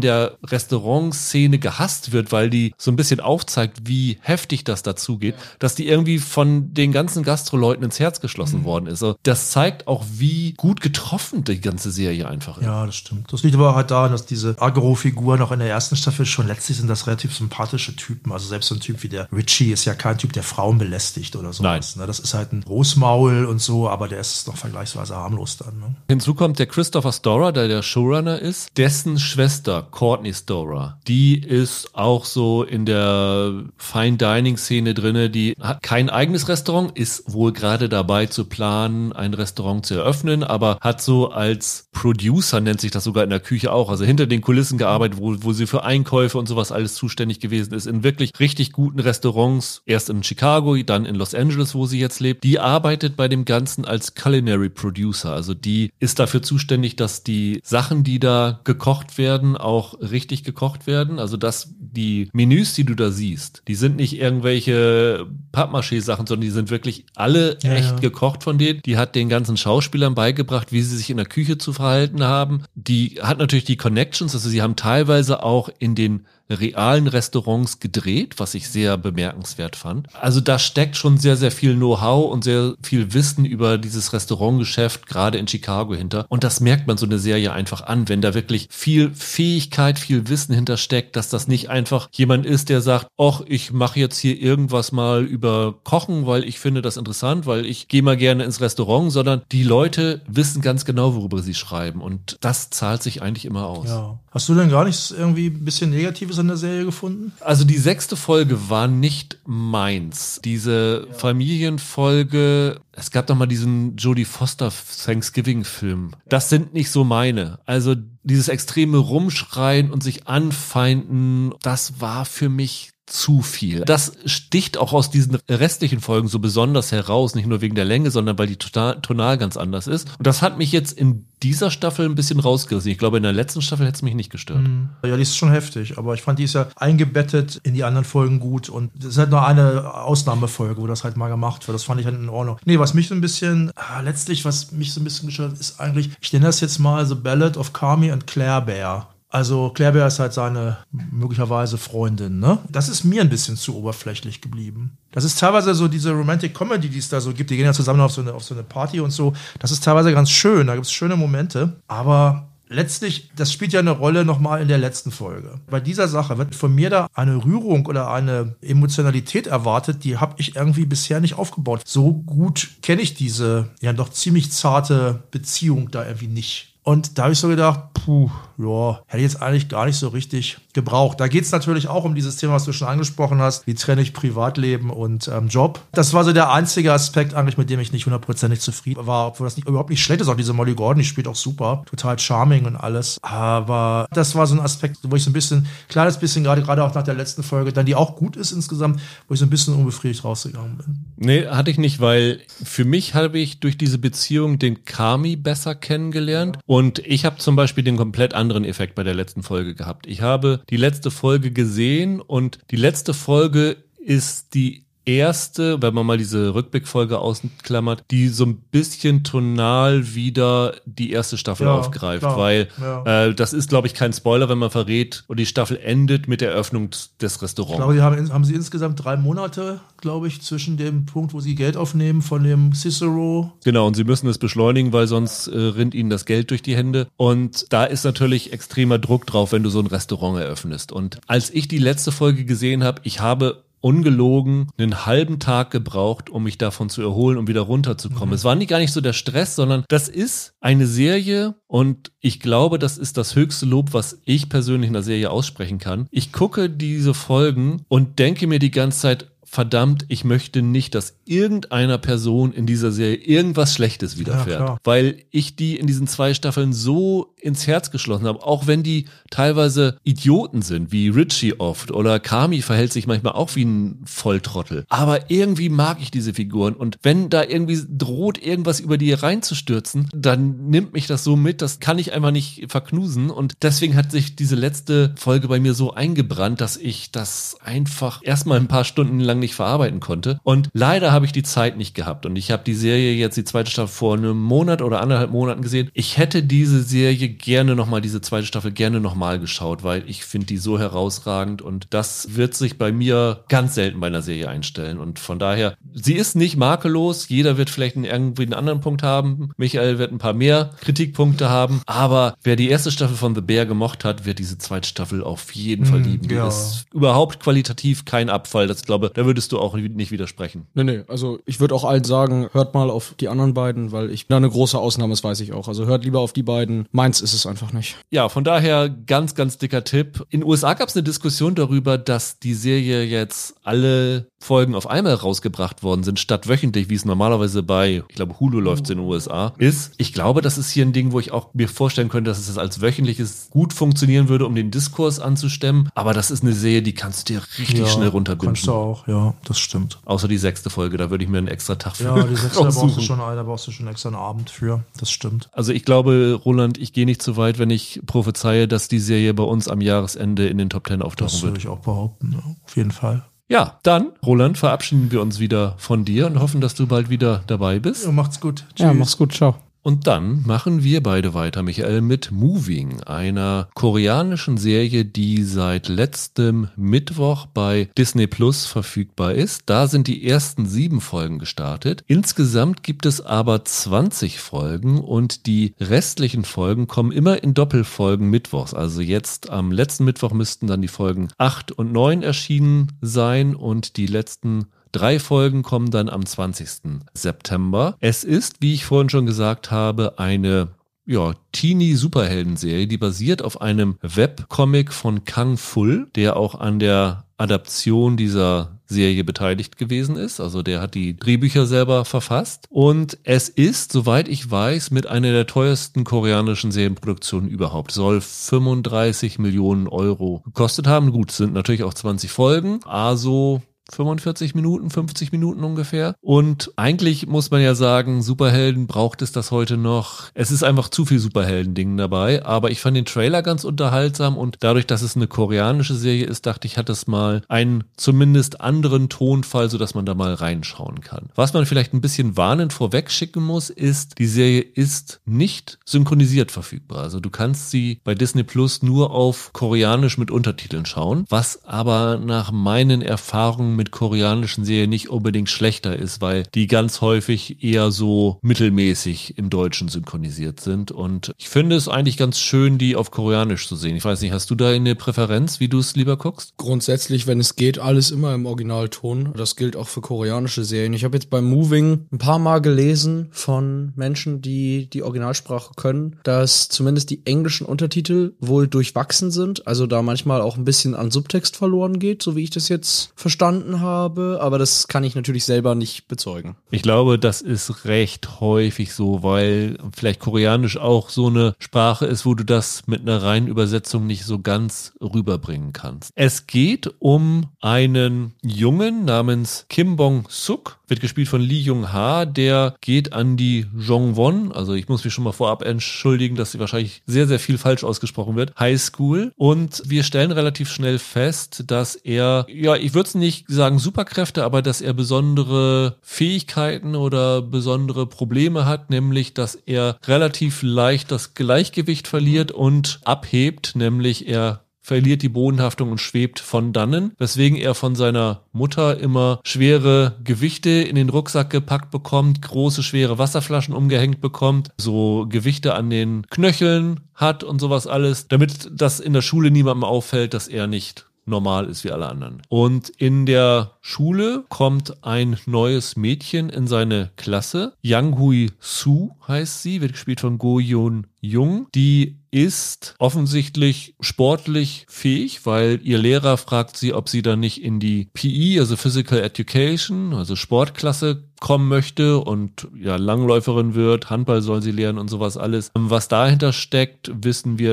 der Restaurantszene gehasst wird, weil die so ein bisschen aufzeigt, wie heftig das dazugeht, dass die irgendwie von den ganzen Gastroleuten ins Herz geschlossen worden ist. Also das zeigt auch, wie gut getroffen die ganze Serie einfach ist. Ja, das stimmt. Das liegt aber halt daran, dass diese Agro-Figuren auch in der ersten Staffel schon letztlich sind das relativ sympathische Typen. Also selbst so ein Typ wie der Richie ist ja kein Typ, der Frauen belästigt oder sowas. Ne? Das ist halt ein Großmaul und so, aber der ist noch vergleichsweise harmlos dann. Ne? Hinzu kommt der Christopher Storer, der der Showrunner ist. Dessen Schwester, Courtney Storer, die ist auch so in der Fine Dining Szene drinne. Die hat kein eigenes Restaurant, ist wohl gerade dabei zu planen, ein Restaurant zu eröffnen, aber hat so als Producer, nennt sich das sogar in der Küche auch, also hinter den Kulissen gearbeitet, wo, wo sie für Einkäufe und sowas alles zuständig gewesen ist, in wirklich richtig guten Restaurants, erst in Chicago, dann in Los Angeles, wo sie jetzt lebt. Die arbeitet bei dem Ganzen als Culinary Producer, also die ist dafür zuständig, dass die Sachen, die da gekocht werden, auch richtig gekocht werden. Also dass die Menüs, die du da siehst, die sind nicht irgendwelche Pappmaché-Sachen, sondern die sind wirklich alle Ja, echt ja. gekocht von denen. Die hat den ganzen Schauspielern beigebracht, wie sie sich in der Küche zu verhalten haben. Die hat natürlich die Connections, also sie haben teilweise auch in den realen Restaurants gedreht, was ich sehr bemerkenswert fand. Also da steckt schon sehr, sehr viel Know-how und sehr viel Wissen über dieses Restaurantgeschäft, gerade in Chicago hinter. Und das merkt man so eine Serie einfach an, wenn da wirklich viel Fähigkeit, viel Wissen hintersteckt, dass das nicht einfach jemand ist, der sagt, ach, ich mache jetzt hier irgendwas mal über Kochen, weil ich finde das interessant, weil ich gehe mal gerne ins Restaurant, sondern die Leute wissen ganz genau, worüber sie schreiben. Und das zahlt sich eigentlich immer aus. Ja. Hast du denn gar nichts irgendwie ein bisschen Negatives an der Serie gefunden? Also die sechste Folge war nicht meins. Diese Familienfolge, es gab doch mal diesen Jodie Foster Thanksgiving-Film. Das sind nicht so meine. Also dieses extreme Rumschreien und sich anfeinden, das war für mich zu viel. Das sticht auch aus diesen restlichen Folgen so besonders heraus, nicht nur wegen der Länge, sondern weil die Tonal, ganz anders ist. Und das hat mich jetzt in dieser Staffel ein bisschen rausgerissen. Ich glaube, in der letzten Staffel hätte es mich nicht gestört. Ja, die ist schon heftig, aber ich fand, die ist ja eingebettet in die anderen Folgen gut und es ist halt nur eine Ausnahmefolge, wo das halt mal gemacht wird. Das fand ich halt in Ordnung. Nee, was mich so ein bisschen, ah, letztlich, was mich so ein bisschen gestört ist eigentlich, ich nenne das jetzt mal The Ballad of Carmi and Claire Bear. Also Claire ist halt seine möglicherweise Freundin, ne? Das ist mir ein bisschen zu oberflächlich geblieben. Das ist teilweise so diese Romantic Comedy, die es da so gibt. Die gehen ja zusammen auf so eine, auf so eine Party und so. Das ist teilweise ganz schön. Da gibt es schöne Momente. Aber letztlich, das spielt ja eine Rolle nochmal in der letzten Folge. Bei dieser Sache wird von mir da eine Rührung oder eine Emotionalität erwartet, die habe ich irgendwie bisher nicht aufgebaut. So gut kenne ich diese ja doch ziemlich zarte Beziehung da irgendwie nicht. Und da habe ich so gedacht, puh, ja, hätte ich jetzt eigentlich gar nicht so richtig gebraucht. Da geht es natürlich auch um dieses Thema, was du schon angesprochen hast, wie trenne ich Privatleben und ähm, Job. Das war so der einzige Aspekt eigentlich, mit dem ich nicht hundertprozentig zufrieden war, obwohl das nicht, überhaupt nicht schlecht ist. Auch diese Molly Gordon, die spielt auch super, total charming und alles. Aber das war so ein Aspekt, wo ich so ein bisschen, kleines bisschen, gerade gerade auch nach der letzten Folge, dann die auch gut ist insgesamt, wo ich so ein bisschen unbefriedigt rausgegangen bin. Nee, hatte ich nicht, weil für mich habe ich durch diese Beziehung den Kami besser kennengelernt. Und ich habe zum Beispiel den komplett anderen Effekt bei der letzten Folge gehabt. Ich habe die letzte Folge gesehen und die letzte Folge ist die erste, wenn man mal diese Rückblickfolge ausklammert, die so ein bisschen tonal wieder die erste Staffel ja, aufgreift, klar, weil ja. äh, das ist, glaube ich, kein Spoiler, wenn man verrät, und die Staffel endet mit der Eröffnung des Restaurants. Ich glaube, die haben, haben sie insgesamt drei Monate, glaube ich, zwischen dem Punkt, wo sie Geld aufnehmen von dem Cicero. Genau, und sie müssen es beschleunigen, weil sonst äh, rinnt ihnen das Geld durch die Hände. Und da ist natürlich extremer Druck drauf, wenn du so ein Restaurant eröffnest. Und als ich die letzte Folge gesehen habe, ich habe ungelogen einen halben Tag gebraucht, um mich davon zu erholen, um wieder runterzukommen. Mhm. Es war nicht gar nicht so der Stress, sondern das ist eine Serie und ich glaube, das ist das höchste Lob, was ich persönlich in der Serie aussprechen kann. Ich gucke diese Folgen und denke mir die ganze Zeit, verdammt, ich möchte nicht, dass irgendeiner Person in dieser Serie irgendwas Schlechtes widerfährt. Ja, weil ich die in diesen zwei Staffeln so ins Herz geschlossen habe, auch wenn die teilweise Idioten sind, wie Richie oft oder Kami verhält sich manchmal auch wie ein Volltrottel. Aber irgendwie mag ich diese Figuren und wenn da irgendwie droht, irgendwas über die reinzustürzen, dann nimmt mich das so mit, das kann ich einfach nicht verknusen und deswegen hat sich diese letzte Folge bei mir so eingebrannt, dass ich das einfach erstmal ein paar Stunden lang nicht verarbeiten konnte. Und leider habe ich die Zeit nicht gehabt. Und ich habe die Serie jetzt, die zweite Staffel, vor einem Monat oder anderthalb Monaten gesehen. Ich hätte diese Serie gerne nochmal, diese zweite Staffel gerne nochmal geschaut, weil ich finde die so herausragend. Und das wird sich bei mir ganz selten bei einer Serie einstellen. Und von daher, sie ist nicht makellos. Jeder wird vielleicht einen, irgendwie einen anderen Punkt haben. Michael wird ein paar mehr Kritikpunkte haben. Aber wer die erste Staffel von The Bear gemocht hat, wird diese zweite Staffel auf jeden Fall hm, lieben. Die ja. ist überhaupt qualitativ kein Abfall. Das glaube, da würde würdest du auch nicht widersprechen. Nee, nee, also ich würde auch allen sagen, hört mal auf die anderen beiden, weil ich da eine große Ausnahme, das weiß ich auch. Also hört lieber auf die beiden. Meins ist es einfach nicht. Ja, von daher ganz, ganz dicker Tipp. In den USA gab es eine Diskussion darüber, dass die Serie jetzt alle Folgen auf einmal rausgebracht worden sind, statt wöchentlich, wie es normalerweise bei, ich glaube, Hulu läuft in den USA, ist. Ich glaube, das ist hier ein Ding, wo ich auch mir vorstellen könnte, dass es als wöchentliches gut funktionieren würde, um den Diskurs anzustemmen. Aber das ist eine Serie, die kannst du dir richtig ja, schnell runterbinden. Kannst du auch, ja, das stimmt. Außer die sechste Folge, da würde ich mir einen extra Tag für Ja, die sechste, da brauchst du schon, da brauchst du schon extra einen Abend für. Das stimmt. Also ich glaube, Roland, ich gehe nicht zu weit, wenn ich prophezeie, dass die Serie bei uns am Jahresende in den Top Ten auftauchen das wird. Das würde ich auch behaupten, auf jeden Fall. Ja, dann, Roland, verabschieden wir uns wieder von dir und hoffen, dass du bald wieder dabei bist. Ja, macht's gut. Tschüss. Ja, mach's gut. Ciao. Und dann machen wir beide weiter, Michael, mit Moving, einer koreanischen Serie, die seit letztem Mittwoch bei Disney Plus verfügbar ist. Da sind die ersten sieben Folgen gestartet. Insgesamt gibt es aber 20 Folgen und die restlichen Folgen kommen immer in Doppelfolgen Mittwochs. Also jetzt am letzten Mittwoch müssten dann die Folgen 8 und 9 erschienen sein und die letzten Drei Folgen kommen dann am 20. September. Es ist, wie ich vorhin schon gesagt habe, eine ja, Teenie-Superhelden-Serie, die basiert auf einem Webcomic von Kang Full, der auch an der Adaption dieser Serie beteiligt gewesen ist. Also der hat die Drehbücher selber verfasst. Und es ist, soweit ich weiß, mit einer der teuersten koreanischen Serienproduktionen überhaupt. Soll 35 Millionen Euro gekostet haben. Gut, sind natürlich auch 20 Folgen. Also 45 Minuten, 50 Minuten ungefähr. Und eigentlich muss man ja sagen, Superhelden braucht es das heute noch. Es ist einfach zu viel Superhelden-Ding dabei, aber ich fand den Trailer ganz unterhaltsam und dadurch, dass es eine koreanische Serie ist, dachte ich, hat es mal einen zumindest anderen Tonfall, sodass man da mal reinschauen kann. Was man vielleicht ein bisschen warnend vorweg schicken muss, ist, die Serie ist nicht synchronisiert verfügbar. Also du kannst sie bei Disney Plus nur auf Koreanisch mit Untertiteln schauen, was aber nach meinen Erfahrungen mit koreanischen Serien nicht unbedingt schlechter ist, weil die ganz häufig eher so mittelmäßig im Deutschen synchronisiert sind. Und ich finde es eigentlich ganz schön, die auf Koreanisch zu sehen. Ich weiß nicht, hast du da eine Präferenz, wie du es lieber guckst? Grundsätzlich, wenn es geht, alles immer im Originalton. Das gilt auch für koreanische Serien. Ich habe jetzt beim Moving ein paar Mal gelesen von Menschen, die die Originalsprache können, dass zumindest die englischen Untertitel wohl durchwachsen sind. Also da manchmal auch ein bisschen an Subtext verloren geht, so wie ich das jetzt verstanden habe. Aber das kann ich natürlich selber nicht bezeugen. Ich glaube, das ist recht häufig so, weil vielleicht Koreanisch auch so eine Sprache ist, wo du das mit einer reinen Übersetzung nicht so ganz rüberbringen kannst. Es geht um einen Jungen namens Kim Bong-suk, wird gespielt von Lee Jung-ha, der geht an die Jongwon, also ich muss mich schon mal vorab entschuldigen, dass sie wahrscheinlich sehr, sehr viel falsch ausgesprochen wird, High School und wir stellen relativ schnell fest, dass er, ja, ich würde es nicht sagen Superkräfte, aber dass er besondere Fähigkeiten oder besondere Probleme hat, nämlich, dass er relativ leicht das Gleichgewicht verliert und abhebt, nämlich er verliert die Bodenhaftung und schwebt von dannen, weswegen er von seiner Mutter immer schwere Gewichte in den Rucksack gepackt bekommt, große schwere Wasserflaschen umgehängt bekommt, so Gewichte an den Knöcheln hat und sowas alles, damit das in der Schule niemandem auffällt, dass er nicht normal ist wie alle anderen. Und in der Schule kommt ein neues Mädchen in seine Klasse. Yang Hui Su heißt sie, wird gespielt von Go Yun Jung. Die ist offensichtlich sportlich fähig, weil ihr Lehrer fragt sie, ob sie dann nicht in die PE, also Physical Education, also Sportklasse kommen möchte und ja Langläuferin wird, Handball soll sie lernen und sowas alles. Was dahinter steckt, wissen wir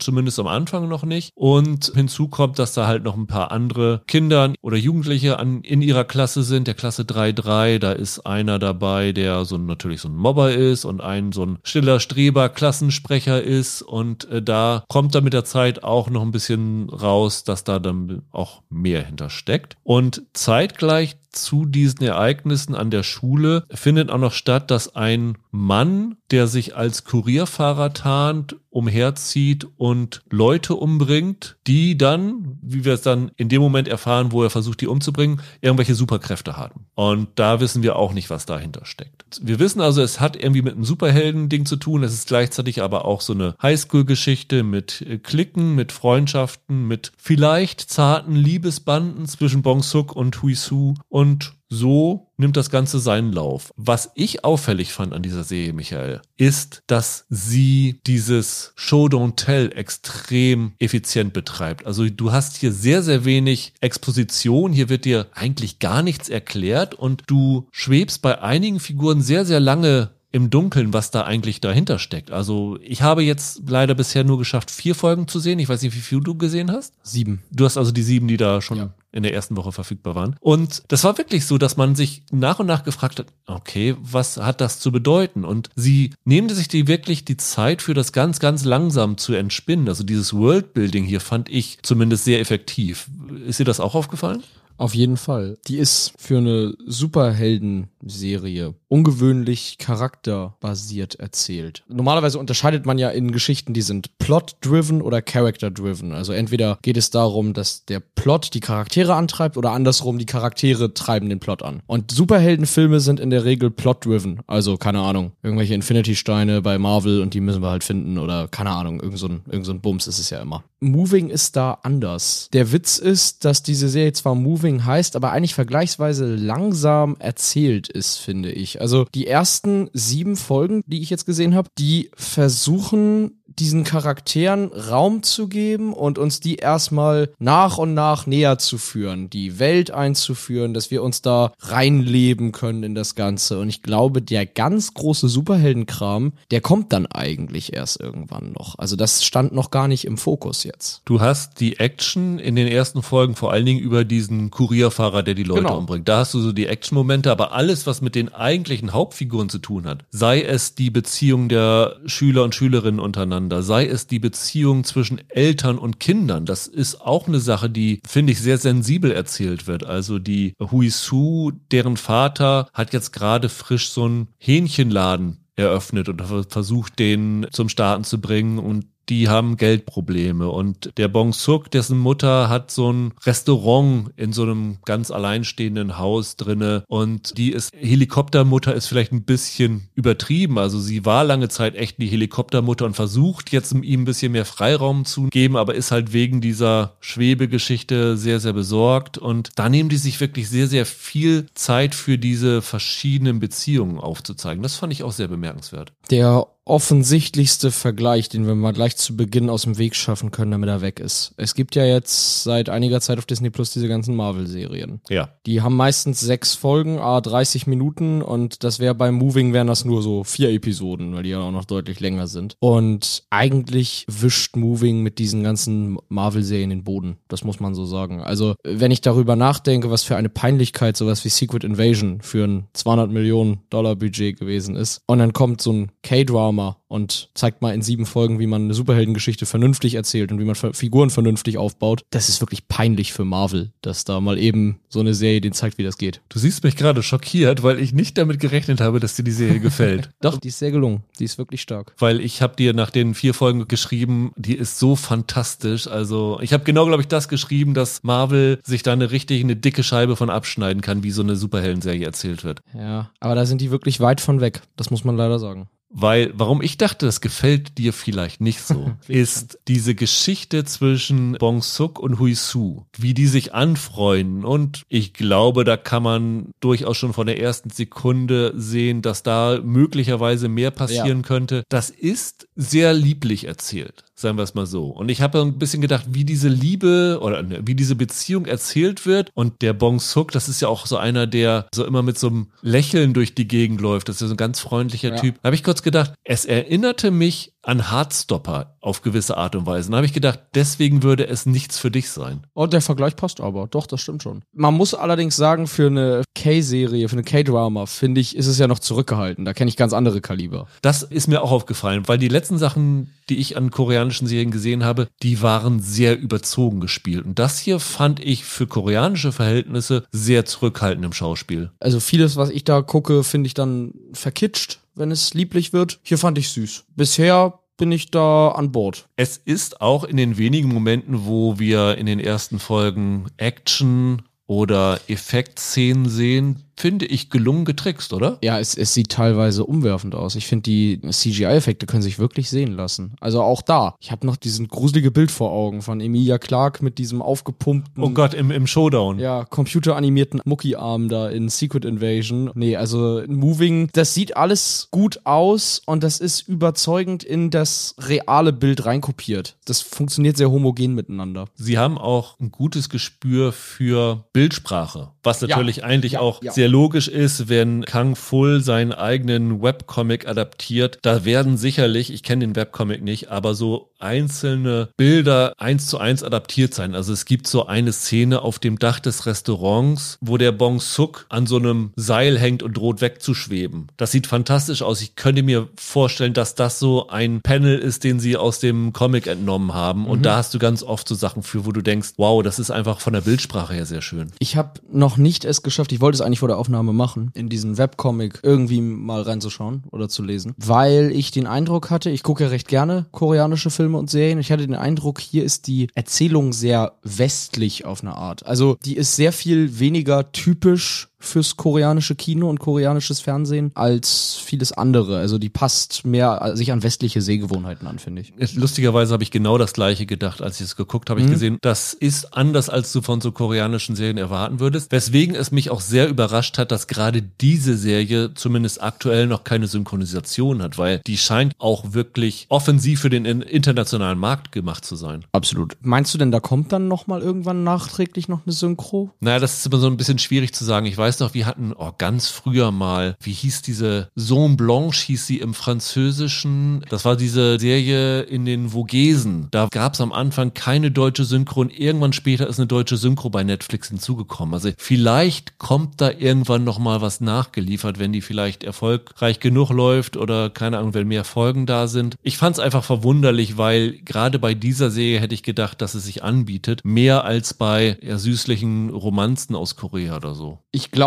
zumindest am Anfang noch nicht. Und hinzu kommt, dass da halt noch ein paar andere Kinder oder Jugendliche an, in ihrer Klasse sind, der Klasse 3-3. Da ist einer dabei, der so natürlich so ein Mobber ist und ein so ein stiller Streber Klassensprecher ist. Und äh, da kommt dann mit der Zeit auch noch ein bisschen raus, dass da dann auch mehr hintersteckt. Und zeitgleich zu diesen Ereignissen an der Schule findet auch noch statt, dass ein Mann, der sich als Kurierfahrer tarnt, umherzieht und Leute umbringt, die dann, wie wir es dann in dem Moment erfahren, wo er versucht, die umzubringen, irgendwelche Superkräfte haben. Und da wissen wir auch nicht, was dahinter steckt. Wir wissen also, es hat irgendwie mit einem Superhelden-Ding zu tun. Es ist gleichzeitig aber auch so eine Highschool-Geschichte mit Klicken, mit Freundschaften, mit vielleicht zarten Liebesbanden zwischen Bong Suk und Hui Su und so nimmt das Ganze seinen Lauf. Was ich auffällig fand an dieser Serie, Michael, ist, dass sie dieses Show Don't Tell extrem effizient betreibt. Also du hast hier sehr, sehr wenig Exposition. Hier wird dir eigentlich gar nichts erklärt und du schwebst bei einigen Figuren sehr, sehr lange im Dunkeln, was da eigentlich dahinter steckt. Also ich habe jetzt leider bisher nur geschafft, vier Folgen zu sehen. Ich weiß nicht, wie viel du gesehen hast. Sieben. Du hast also die sieben, die da schon ja. in der ersten Woche verfügbar waren. Und das war wirklich so, dass man sich nach und nach gefragt hat, okay, was hat das zu bedeuten? Und sie nehmen sich die wirklich die Zeit für das ganz, ganz langsam zu entspinnen. Also dieses Worldbuilding hier fand ich zumindest sehr effektiv. Ist dir das auch aufgefallen? Auf jeden Fall. Die ist für eine Superhelden-Serie ungewöhnlich charakterbasiert erzählt. Normalerweise unterscheidet man ja in Geschichten, die sind plot-driven oder character-driven. Also entweder geht es darum, dass der Plot die Charaktere antreibt oder andersrum, die Charaktere treiben den Plot an. Und Superheldenfilme sind in der Regel plot-driven. Also, keine Ahnung, irgendwelche Infinity-Steine bei Marvel und die müssen wir halt finden oder keine Ahnung, irgend so ein, irgend so ein Bums ist es ja immer. Moving ist da anders. Der Witz ist, dass diese Serie zwar Moving Moving heißt, aber eigentlich vergleichsweise langsam erzählt ist, finde ich. Also die ersten sieben Folgen, die ich jetzt gesehen habe, die versuchen diesen Charakteren Raum zu geben und uns die erstmal nach und nach näher zu führen, die Welt einzuführen, dass wir uns da reinleben können in das Ganze. Und ich glaube, der ganz große Superheldenkram, der kommt dann eigentlich erst irgendwann noch. Also das stand noch gar nicht im Fokus jetzt. Du hast die Action in den ersten Folgen vor allen Dingen über diesen Kurierfahrer, der die Leute genau. umbringt. Da hast du so die Action-Momente, aber alles, was mit den eigentlichen Hauptfiguren zu tun hat, sei es die Beziehung der Schüler und Schülerinnen untereinander, sei es die Beziehung zwischen Eltern und Kindern. Das ist auch eine Sache, die, finde ich, sehr sensibel erzählt wird. Also die Hui Su, deren Vater hat jetzt gerade frisch so einen Hähnchenladen eröffnet und versucht, den zum Starten zu bringen und die haben Geldprobleme und der Bong Suk, dessen Mutter hat so ein Restaurant in so einem ganz alleinstehenden Haus drinne und die ist Helikoptermutter ist vielleicht ein bisschen übertrieben, also sie war lange Zeit echt die Helikoptermutter und versucht jetzt ihm ein bisschen mehr Freiraum zu geben, aber ist halt wegen dieser Schwebegeschichte sehr sehr besorgt und da nehmen die sich wirklich sehr sehr viel Zeit für diese verschiedenen Beziehungen aufzuzeigen. Das fand ich auch sehr bemerkenswert. Der offensichtlichste Vergleich, den wir mal gleich zu Beginn aus dem Weg schaffen können, damit er weg ist. Es gibt ja jetzt seit einiger Zeit auf Disney Plus diese ganzen Marvel-Serien. Ja. Die haben meistens sechs Folgen, a 30 Minuten und das wäre beim Moving wären das nur so vier Episoden, weil die ja auch noch deutlich länger sind. Und eigentlich wischt Moving mit diesen ganzen Marvel-Serien den Boden. Das muss man so sagen. Also, wenn ich darüber nachdenke, was für eine Peinlichkeit sowas wie Secret Invasion für ein 200 Millionen Dollar Budget gewesen ist. Und dann kommt so ein K-Drama Drama und zeigt mal in sieben Folgen, wie man eine Superheldengeschichte vernünftig erzählt und wie man Figuren vernünftig aufbaut. Das ist wirklich peinlich für Marvel, dass da mal eben so eine Serie den zeigt, wie das geht. Du siehst mich gerade schockiert, weil ich nicht damit gerechnet habe, dass dir die Serie gefällt. Doch, die ist sehr gelungen. Die ist wirklich stark. Weil ich habe dir nach den vier Folgen geschrieben, die ist so fantastisch. Also ich habe genau, glaube ich, das geschrieben, dass Marvel sich da eine richtig eine dicke Scheibe von abschneiden kann, wie so eine Superheldenserie erzählt wird. Ja, aber da sind die wirklich weit von weg. Das muss man leider sagen. Weil, warum ich dachte, das gefällt dir vielleicht nicht so, ist diese Geschichte zwischen Bong Suk und Hui Su, wie die sich anfreunden. Und ich glaube, da kann man durchaus schon von der ersten Sekunde sehen, dass da möglicherweise mehr passieren ja. könnte. Das ist sehr lieblich erzählt sagen wir es mal so. Und ich habe ein bisschen gedacht, wie diese Liebe oder ne, wie diese Beziehung erzählt wird. Und der Bong Suk, das ist ja auch so einer, der so immer mit so einem Lächeln durch die Gegend läuft. Das ist ja so ein ganz freundlicher ja. Typ. Da habe ich kurz gedacht, es erinnerte mich an Hardstopper auf gewisse Art und Weise. Da habe ich gedacht, deswegen würde es nichts für dich sein. Oh, der Vergleich passt aber. Doch, das stimmt schon. Man muss allerdings sagen, für eine K-Serie, für eine K-Drama, finde ich, ist es ja noch zurückgehalten. Da kenne ich ganz andere Kaliber. Das ist mir auch aufgefallen, weil die letzten Sachen, die ich an koreanischen Serien gesehen habe, die waren sehr überzogen gespielt. Und das hier fand ich für koreanische Verhältnisse sehr zurückhaltend im Schauspiel. Also vieles, was ich da gucke, finde ich dann verkitscht wenn es lieblich wird. Hier fand ich süß. Bisher bin ich da an Bord. Es ist auch in den wenigen Momenten, wo wir in den ersten Folgen Action oder Effektszenen sehen, finde ich, gelungen getrickst, oder? Ja, es, es sieht teilweise umwerfend aus. Ich finde, die CGI-Effekte können sich wirklich sehen lassen. Also auch da. Ich habe noch diesen gruselige Bild vor Augen von Emilia Clark mit diesem aufgepumpten. Oh Gott, im, im Showdown. Ja, computeranimierten Mucki-Arm da in Secret Invasion. Nee, also Moving, das sieht alles gut aus und das ist überzeugend in das reale Bild reinkopiert. Das funktioniert sehr homogen miteinander. Sie haben auch ein gutes Gespür für Bildsprache, was natürlich ja, eigentlich ja, auch ja. sehr logisch ist, wenn Kang Full seinen eigenen Webcomic adaptiert. Da werden sicherlich, ich kenne den Webcomic nicht, aber so einzelne Bilder eins zu eins adaptiert sein. Also es gibt so eine Szene auf dem Dach des Restaurants, wo der Bong Suk an so einem Seil hängt und droht wegzuschweben. Das sieht fantastisch aus. Ich könnte mir vorstellen, dass das so ein Panel ist, den sie aus dem Comic entnommen haben. Und mhm. da hast du ganz oft so Sachen für, wo du denkst, wow, das ist einfach von der Bildsprache her sehr schön. Ich habe noch nicht es geschafft, ich wollte es eigentlich vor der Aufnahme machen, in diesen Webcomic irgendwie mal reinzuschauen oder zu lesen, weil ich den Eindruck hatte, ich gucke ja recht gerne koreanische Filme und Serien, ich hatte den Eindruck, hier ist die Erzählung sehr westlich auf eine Art. Also die ist sehr viel weniger typisch fürs koreanische Kino und koreanisches Fernsehen als vieles andere. Also die passt mehr äh, sich an westliche Sehgewohnheiten an, finde ich. Lustigerweise habe ich genau das gleiche gedacht, als ich es geguckt habe. Mhm. Ich gesehen, das ist anders, als du von so koreanischen Serien erwarten würdest. Weswegen es mich auch sehr überrascht hat, dass gerade diese Serie zumindest aktuell noch keine Synchronisation hat, weil die scheint auch wirklich offensiv für den internationalen Markt gemacht zu sein. Absolut. Meinst du denn, da kommt dann noch mal irgendwann nachträglich noch eine Synchro? Naja, das ist immer so ein bisschen schwierig zu sagen. Ich weiß weiß noch, wir hatten oh, ganz früher mal, wie hieß diese Zone Blanche, hieß sie im Französischen. Das war diese Serie in den Vogesen. Da gab es am Anfang keine deutsche Synchro und irgendwann später ist eine deutsche Synchro bei Netflix hinzugekommen. Also vielleicht kommt da irgendwann noch mal was nachgeliefert, wenn die vielleicht erfolgreich genug läuft oder keine Ahnung, wenn mehr Folgen da sind. Ich fand es einfach verwunderlich, weil gerade bei dieser Serie hätte ich gedacht, dass es sich anbietet, mehr als bei ja, süßlichen Romanzen aus Korea oder so. Ich glaube,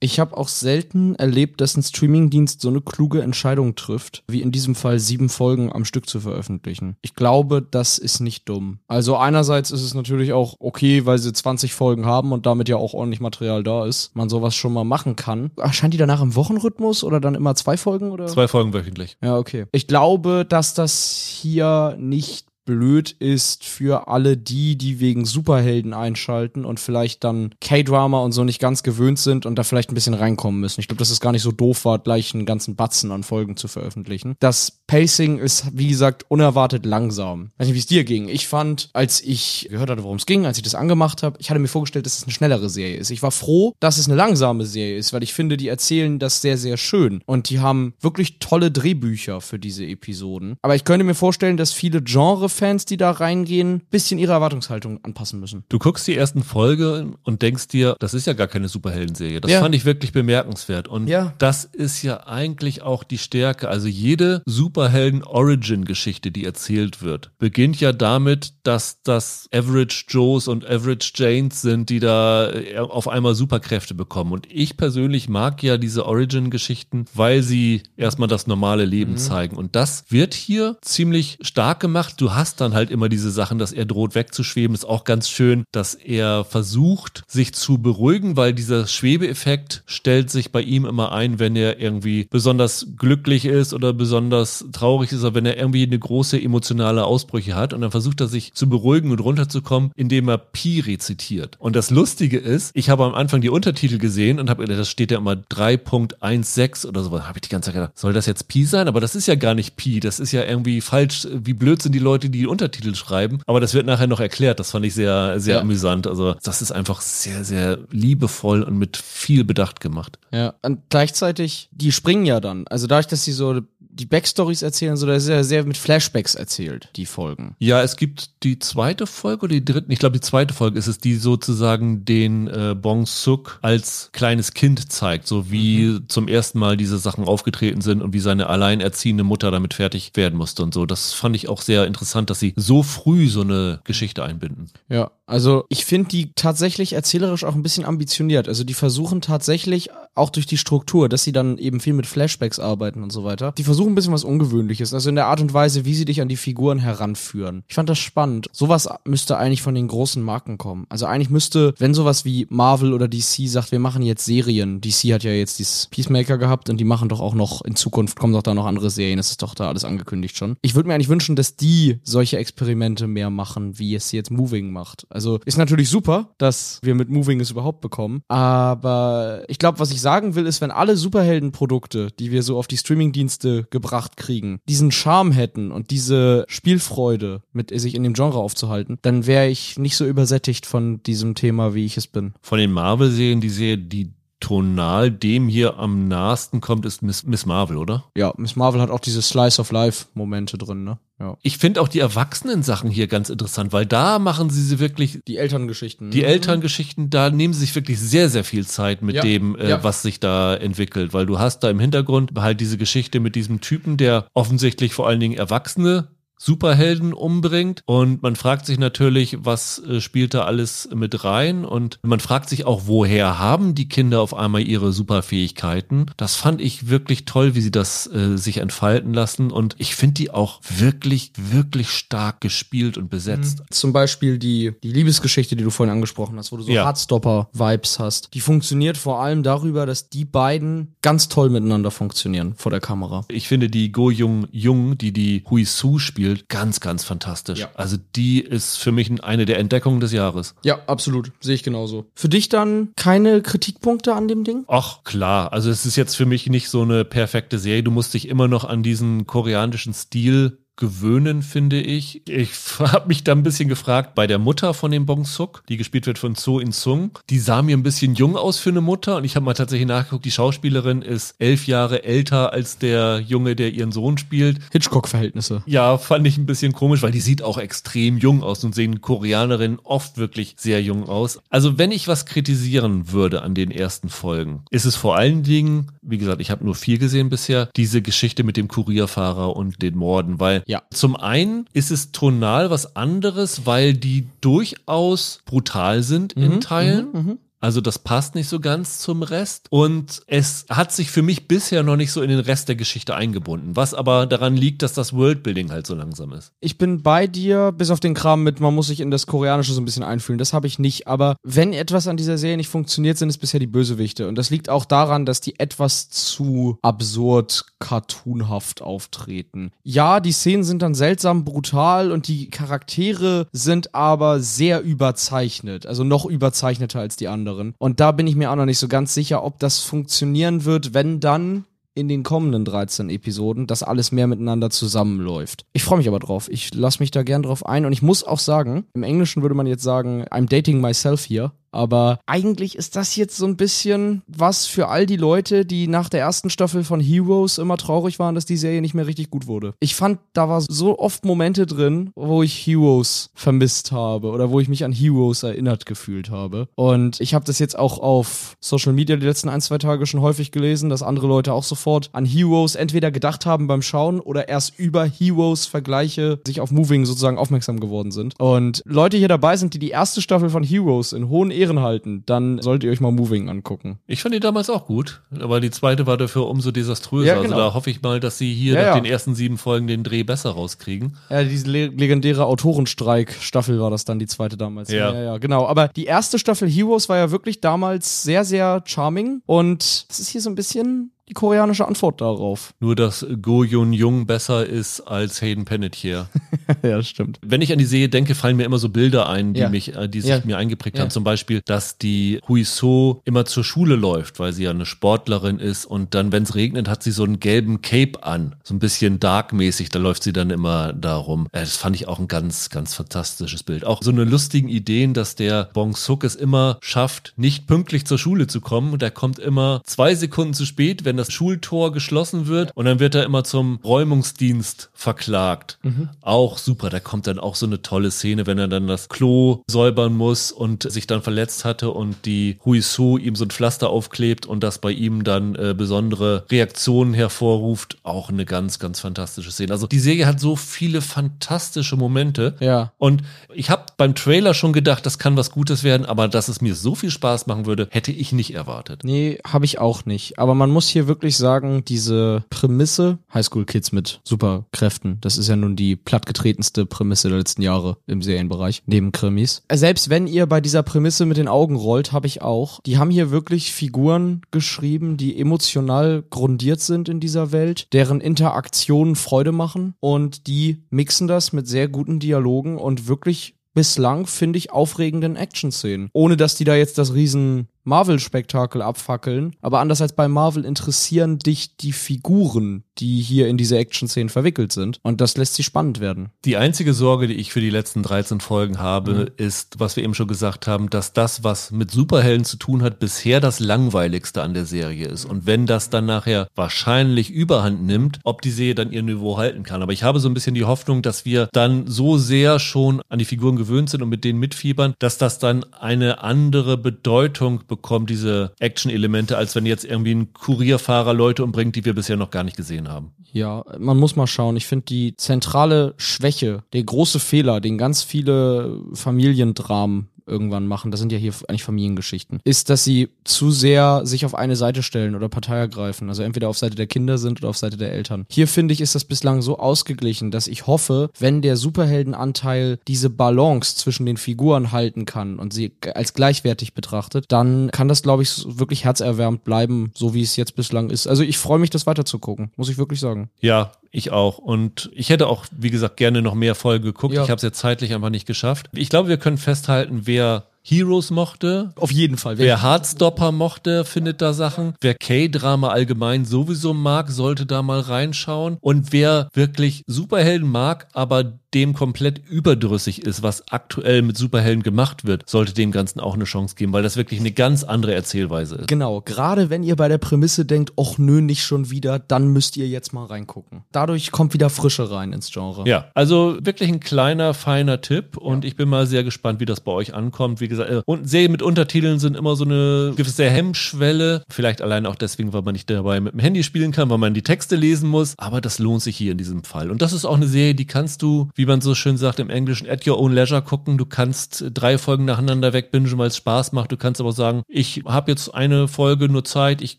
ich habe auch selten erlebt, dass ein Streamingdienst so eine kluge Entscheidung trifft, wie in diesem Fall sieben Folgen am Stück zu veröffentlichen. Ich glaube, das ist nicht dumm. Also einerseits ist es natürlich auch okay, weil sie 20 Folgen haben und damit ja auch ordentlich Material da ist, man sowas schon mal machen kann. Erscheint die danach im Wochenrhythmus oder dann immer zwei Folgen oder? Zwei Folgen wöchentlich. Ja, okay. Ich glaube, dass das hier nicht blöd ist für alle die, die wegen Superhelden einschalten und vielleicht dann K-Drama und so nicht ganz gewöhnt sind und da vielleicht ein bisschen reinkommen müssen. Ich glaube, dass es gar nicht so doof war, gleich einen ganzen Batzen an Folgen zu veröffentlichen. Das Pacing ist, wie gesagt, unerwartet langsam. Weiß nicht, wie es dir ging. Ich fand, als ich gehört hatte, worum es ging, als ich das angemacht habe, ich hatte mir vorgestellt, dass es eine schnellere Serie ist. Ich war froh, dass es eine langsame Serie ist, weil ich finde, die erzählen das sehr, sehr schön. Und die haben wirklich tolle Drehbücher für diese Episoden. Aber ich könnte mir vorstellen, dass viele Genre Fans, die da reingehen, bisschen ihre Erwartungshaltung anpassen müssen. Du guckst die ersten Folge und denkst dir, das ist ja gar keine Superheldenserie. Das Ja. fand ich wirklich bemerkenswert. Und Ja. das ist ja eigentlich auch die Stärke. Also jede Superhelden-Origin-Geschichte, die erzählt wird, beginnt ja damit, dass das Average Joes und Average Janes sind, die da äh, auf einmal Superkräfte bekommen. Und ich persönlich mag ja diese Origin-Geschichten, weil sie erstmal das normale Leben zeigen. Und das wird hier ziemlich stark gemacht. Du hast dann halt immer diese Sachen, dass er droht wegzuschweben. Ist auch ganz schön, dass er versucht, sich zu beruhigen, weil dieser Schwebeeffekt stellt sich bei ihm immer ein, wenn er irgendwie besonders glücklich ist oder besonders traurig ist oder wenn er irgendwie eine große emotionale Ausbrüche hat. Und dann versucht er sich zu beruhigen und runterzukommen, indem er Pi rezitiert. Und das Lustige ist, ich habe am Anfang die Untertitel gesehen und habe gedacht, das steht ja immer 3.16 oder so. Habe ich die ganze Zeit gedacht, soll das jetzt Pi sein? Aber das ist ja gar nicht Pi. Das ist ja irgendwie falsch. Wie blöd sind die Leute, die die Untertitel schreiben? Aber das wird nachher noch erklärt. Das fand ich sehr, sehr Ja. amüsant. Also das ist einfach sehr, sehr liebevoll und mit viel Bedacht gemacht. Ja. Und gleichzeitig, die springen ja dann. Also dadurch, dass sie so die Backstories erzählen, so, das ist ja sehr mit Flashbacks erzählt, die Folgen. Ja, es gibt die zweite Folge oder die dritte, ich glaube die zweite Folge ist es, die sozusagen den äh, Bong Suk als kleines Kind zeigt, so wie zum ersten Mal diese Sachen aufgetreten sind und wie seine alleinerziehende Mutter damit fertig werden musste und so. Das fand ich auch sehr interessant, dass sie so früh so eine Geschichte einbinden. Ja, also ich finde die tatsächlich erzählerisch auch ein bisschen ambitioniert. Also die versuchen tatsächlich auch durch die Struktur, dass sie dann eben viel mit Flashbacks arbeiten und so weiter. Die versuchen ein bisschen was Ungewöhnliches, also in der Art und Weise, wie sie dich an die Figuren heranführen. Ich fand das spannend. Sowas müsste eigentlich von den großen Marken kommen. Also eigentlich müsste, wenn sowas wie Marvel oder DC sagt, wir machen jetzt Serien. DC hat ja jetzt dieses Peacemaker gehabt und die machen doch auch noch in Zukunft kommen doch da noch andere Serien. Das ist doch da alles angekündigt schon. Ich würde mir eigentlich wünschen, dass die solche Experimente mehr machen, wie es jetzt Moving macht. Also ist natürlich super, dass wir mit Moving es überhaupt bekommen. Aber ich glaube, was ich sagen will, ist, wenn alle Superheldenprodukte, die wir so auf die Streamingdienste gebracht kriegen, diesen Charme hätten und diese Spielfreude, mit sich in dem Genre aufzuhalten, dann wäre ich nicht so übersättigt von diesem Thema, wie ich es bin. Von den Marvel-Serien, die Serie, die tonal dem hier am nahesten kommt, ist Miss, Miss Marvel, oder? Ja, Miss Marvel hat auch diese Slice of Life Momente drin, ne? Ja. Ich finde auch die Erwachsenen-Sachen hier ganz interessant, weil da machen sie sie wirklich Die Elterngeschichten. Die Elterngeschichten, da nehmen sie sich wirklich sehr, sehr viel Zeit mit Ja, dem, äh, ja. was sich da entwickelt, weil du hast da im Hintergrund halt diese Geschichte mit diesem Typen, der offensichtlich vor allen Dingen Erwachsene Superhelden umbringt und man fragt sich natürlich, was äh, spielt da alles mit rein und man fragt sich auch, woher haben die Kinder auf einmal ihre Superfähigkeiten? Das fand ich wirklich toll, wie sie das äh, sich entfalten lassen und ich finde die auch wirklich, wirklich stark gespielt und besetzt. Zum Beispiel die, die Liebesgeschichte, die du vorhin angesprochen hast, wo du so Ja. Hardstopper-Vibes hast. Die funktioniert vor allem darüber, dass die beiden ganz toll miteinander funktionieren vor der Kamera. Ich finde die Go Jung Jung, die die Hui Su spielt, ganz, ganz fantastisch. Ja. Also die ist für mich eine der Entdeckungen des Jahres. Ja, absolut. Sehe ich genauso. Für dich dann keine Kritikpunkte an dem Ding? Ach klar, also es ist jetzt für mich nicht so eine perfekte Serie. Du musst dich immer noch an diesen koreanischen Stil gewöhnen, finde ich. Ich habe mich da ein bisschen gefragt bei der Mutter von dem Bong Suk, die gespielt wird von So In Sung. Die sah mir ein bisschen jung aus für eine Mutter und ich habe mal tatsächlich nachgeguckt, die Schauspielerin ist elf Jahre älter als der Junge, der ihren Sohn spielt. Hitchcock-Verhältnisse. Ja, fand ich ein bisschen komisch, weil die sieht auch extrem jung aus und sehen Koreanerinnen oft wirklich sehr jung aus. Also wenn ich was kritisieren würde an den ersten Folgen, ist es vor allen Dingen, wie gesagt, ich habe nur vier gesehen bisher, diese Geschichte mit dem Kurierfahrer und den Morden, weil Ja. zum einen ist es tonal was anderes, weil die durchaus brutal sind in Teilen. Also das passt nicht so ganz zum Rest. Und es hat sich für mich bisher noch nicht so in den Rest der Geschichte eingebunden. Was aber daran liegt, dass das Worldbuilding halt so langsam ist. Ich bin bei dir, bis auf den Kram mit, man muss sich in das Koreanische so ein bisschen einfühlen. Das habe ich nicht. Aber wenn etwas an dieser Serie nicht funktioniert, sind es bisher die Bösewichte. Und das liegt auch daran, dass die etwas zu absurd, cartoonhaft auftreten. Ja, die Szenen sind dann seltsam brutal und die Charaktere sind aber sehr überzeichnet. Also noch überzeichneter als die anderen. Und da bin ich mir auch noch nicht so ganz sicher, ob das funktionieren wird, wenn dann in den kommenden 13 Episoden das alles mehr miteinander zusammenläuft. Ich freue mich aber drauf. Ich lasse mich da gern drauf ein und ich muss auch sagen, im Englischen würde man jetzt sagen, I'm dating myself here. Aber eigentlich ist das jetzt so ein bisschen was für all die Leute, die nach der ersten Staffel von Heroes immer traurig waren, dass die Serie nicht mehr richtig gut wurde. Ich fand, da war so oft Momente drin, wo ich Heroes vermisst habe oder wo ich mich an Heroes erinnert gefühlt habe. Und ich habe das jetzt auch auf Social Media die letzten ein, zwei Tage schon häufig gelesen, dass andere Leute auch sofort an Heroes entweder gedacht haben beim Schauen oder erst über Heroes Vergleiche sich auf Moving sozusagen aufmerksam geworden sind. Und Leute hier dabei sind, die die erste Staffel von Heroes in hohen Ehren halten, dann solltet ihr euch mal Moving angucken. Ich fand die damals auch gut, aber die zweite war dafür umso desaströser. Ja, Also genau. da hoffe ich mal, dass sie hier Ja, nach ja. den ersten sieben Folgen den Dreh besser rauskriegen. Ja, diese le legendäre Autorenstreik-Staffel war das dann, die zweite damals. Ja. ja, ja, genau. Aber die erste Staffel Heroes war ja wirklich damals sehr, sehr charming und das ist hier so ein bisschen die koreanische Antwort darauf. Nur, dass Go Yun Jung besser ist als Hayden Panettiere. ja, das stimmt. Wenn ich an die Serie denke, fallen mir immer so Bilder ein, die Ja. mich, äh, die sich Ja. mir eingeprägt Ja. haben. Zum Beispiel, dass die Hui So immer zur Schule läuft, weil sie ja eine Sportlerin ist und dann, wenn es regnet, hat sie so einen gelben Cape an. So ein bisschen darkmäßig, da läuft sie dann immer darum. Äh, das fand ich auch ein ganz, ganz fantastisches Bild. Auch so eine lustigen Ideen, dass der Bong Suk es immer schafft, nicht pünktlich zur Schule zu kommen. Und er kommt immer zwei Sekunden zu spät, wenn das Schultor geschlossen wird. Und dann wird er immer zum Räumungsdienst verklagt. Auch super. Da kommt dann auch so eine tolle Szene, wenn er dann das Klo säubern muss und sich dann verletzt hatte und die Hui Su ihm so ein Pflaster aufklebt und das bei ihm dann äh, besondere Reaktionen hervorruft. Auch eine ganz, ganz fantastische Szene. Also die Serie hat so viele fantastische Momente. Ja. Und ich habe beim Trailer schon gedacht, das kann was Gutes werden, aber dass es mir so viel Spaß machen würde, hätte ich nicht erwartet. Nee, habe ich auch nicht. Aber man muss hier wirklich sagen, diese Prämisse, Highschool Kids mit Superkräften, das ist ja nun die plattgetretenste Prämisse der letzten Jahre im Serienbereich, neben Krimis. Selbst wenn ihr bei dieser Prämisse mit den Augen rollt, habe ich auch. Die haben hier wirklich Figuren geschrieben, die emotional grundiert sind in dieser Welt, deren Interaktionen Freude machen und die mixen das mit sehr guten Dialogen und wirklich bislang, finde ich, aufregenden Action-Szenen. Ohne dass die da jetzt das riesen Marvel-Spektakel abfackeln. Aber anders als bei Marvel interessieren dich die Figuren, die hier in diese Action-Szenen verwickelt sind. Und das lässt sie spannend werden. Die einzige Sorge, die ich für die letzten 13 Folgen habe, ist, was wir eben schon gesagt haben, dass das, was mit Superhelden zu tun hat, bisher das langweiligste an der Serie ist. Und wenn das dann nachher wahrscheinlich überhand nimmt, ob die Serie dann ihr Niveau halten kann. Aber ich habe so ein bisschen die Hoffnung, dass wir dann so sehr schon an die Figuren gewöhnt sind und mit denen mitfiebern, dass das dann eine andere Bedeutung bekommt, diese Action-Elemente, als wenn jetzt irgendwie ein Kurierfahrer Leute umbringt, die wir bisher noch gar nicht gesehen haben. Ja, man muss mal schauen. Ich finde die zentrale Schwäche, der große Fehler, den ganz viele Familiendramen irgendwann machen, das sind ja hier eigentlich Familiengeschichten, ist, dass sie zu sehr sich auf eine Seite stellen oder Partei ergreifen. Also entweder auf Seite der Kinder sind oder auf Seite der Eltern. Hier finde ich, ist das bislang so ausgeglichen, dass ich hoffe, wenn der Superheldenanteil diese Balance zwischen den Figuren halten kann und sie als gleichwertig betrachtet, dann kann das, glaube ich, wirklich herzerwärmend bleiben, so wie es jetzt bislang ist. Also ich freue mich, das weiterzugucken, muss ich wirklich sagen. Ja, ich auch. Und ich hätte auch, wie gesagt, gerne noch mehr Folgen geguckt. Ja. Ich habe es jetzt zeitlich einfach nicht geschafft. Ich glaube, wir können festhalten, wer Heroes mochte, Auf jeden Fall. wer Hardstopper mochte, findet da Sachen. Wer K-Drama allgemein sowieso mag, sollte da mal reinschauen. Und wer wirklich Superhelden mag, aber dem komplett überdrüssig ist, was aktuell mit Superhelden gemacht wird, sollte dem Ganzen auch eine Chance geben, weil das wirklich eine ganz andere Erzählweise ist. Genau, gerade wenn ihr bei der Prämisse denkt, och nö, nicht schon wieder, dann müsst ihr jetzt mal reingucken. Dadurch kommt wieder Frische rein ins Genre. Ja, also wirklich ein kleiner, feiner Tipp und ich bin mal sehr gespannt, wie das bei euch ankommt. Wie gesagt, gesagt, äh, und Serien mit Untertiteln sind immer so eine gewisse Hemmschwelle. Vielleicht allein auch deswegen, weil man nicht dabei mit dem Handy spielen kann, weil man die Texte lesen muss. Aber das lohnt sich hier in diesem Fall. Und das ist auch eine Serie, die kannst du, wie man so schön sagt im Englischen, at your own leisure gucken. Du kannst drei Folgen nacheinander wegbingen, weil es Spaß macht. Du kannst aber sagen, ich habe jetzt eine Folge nur Zeit, ich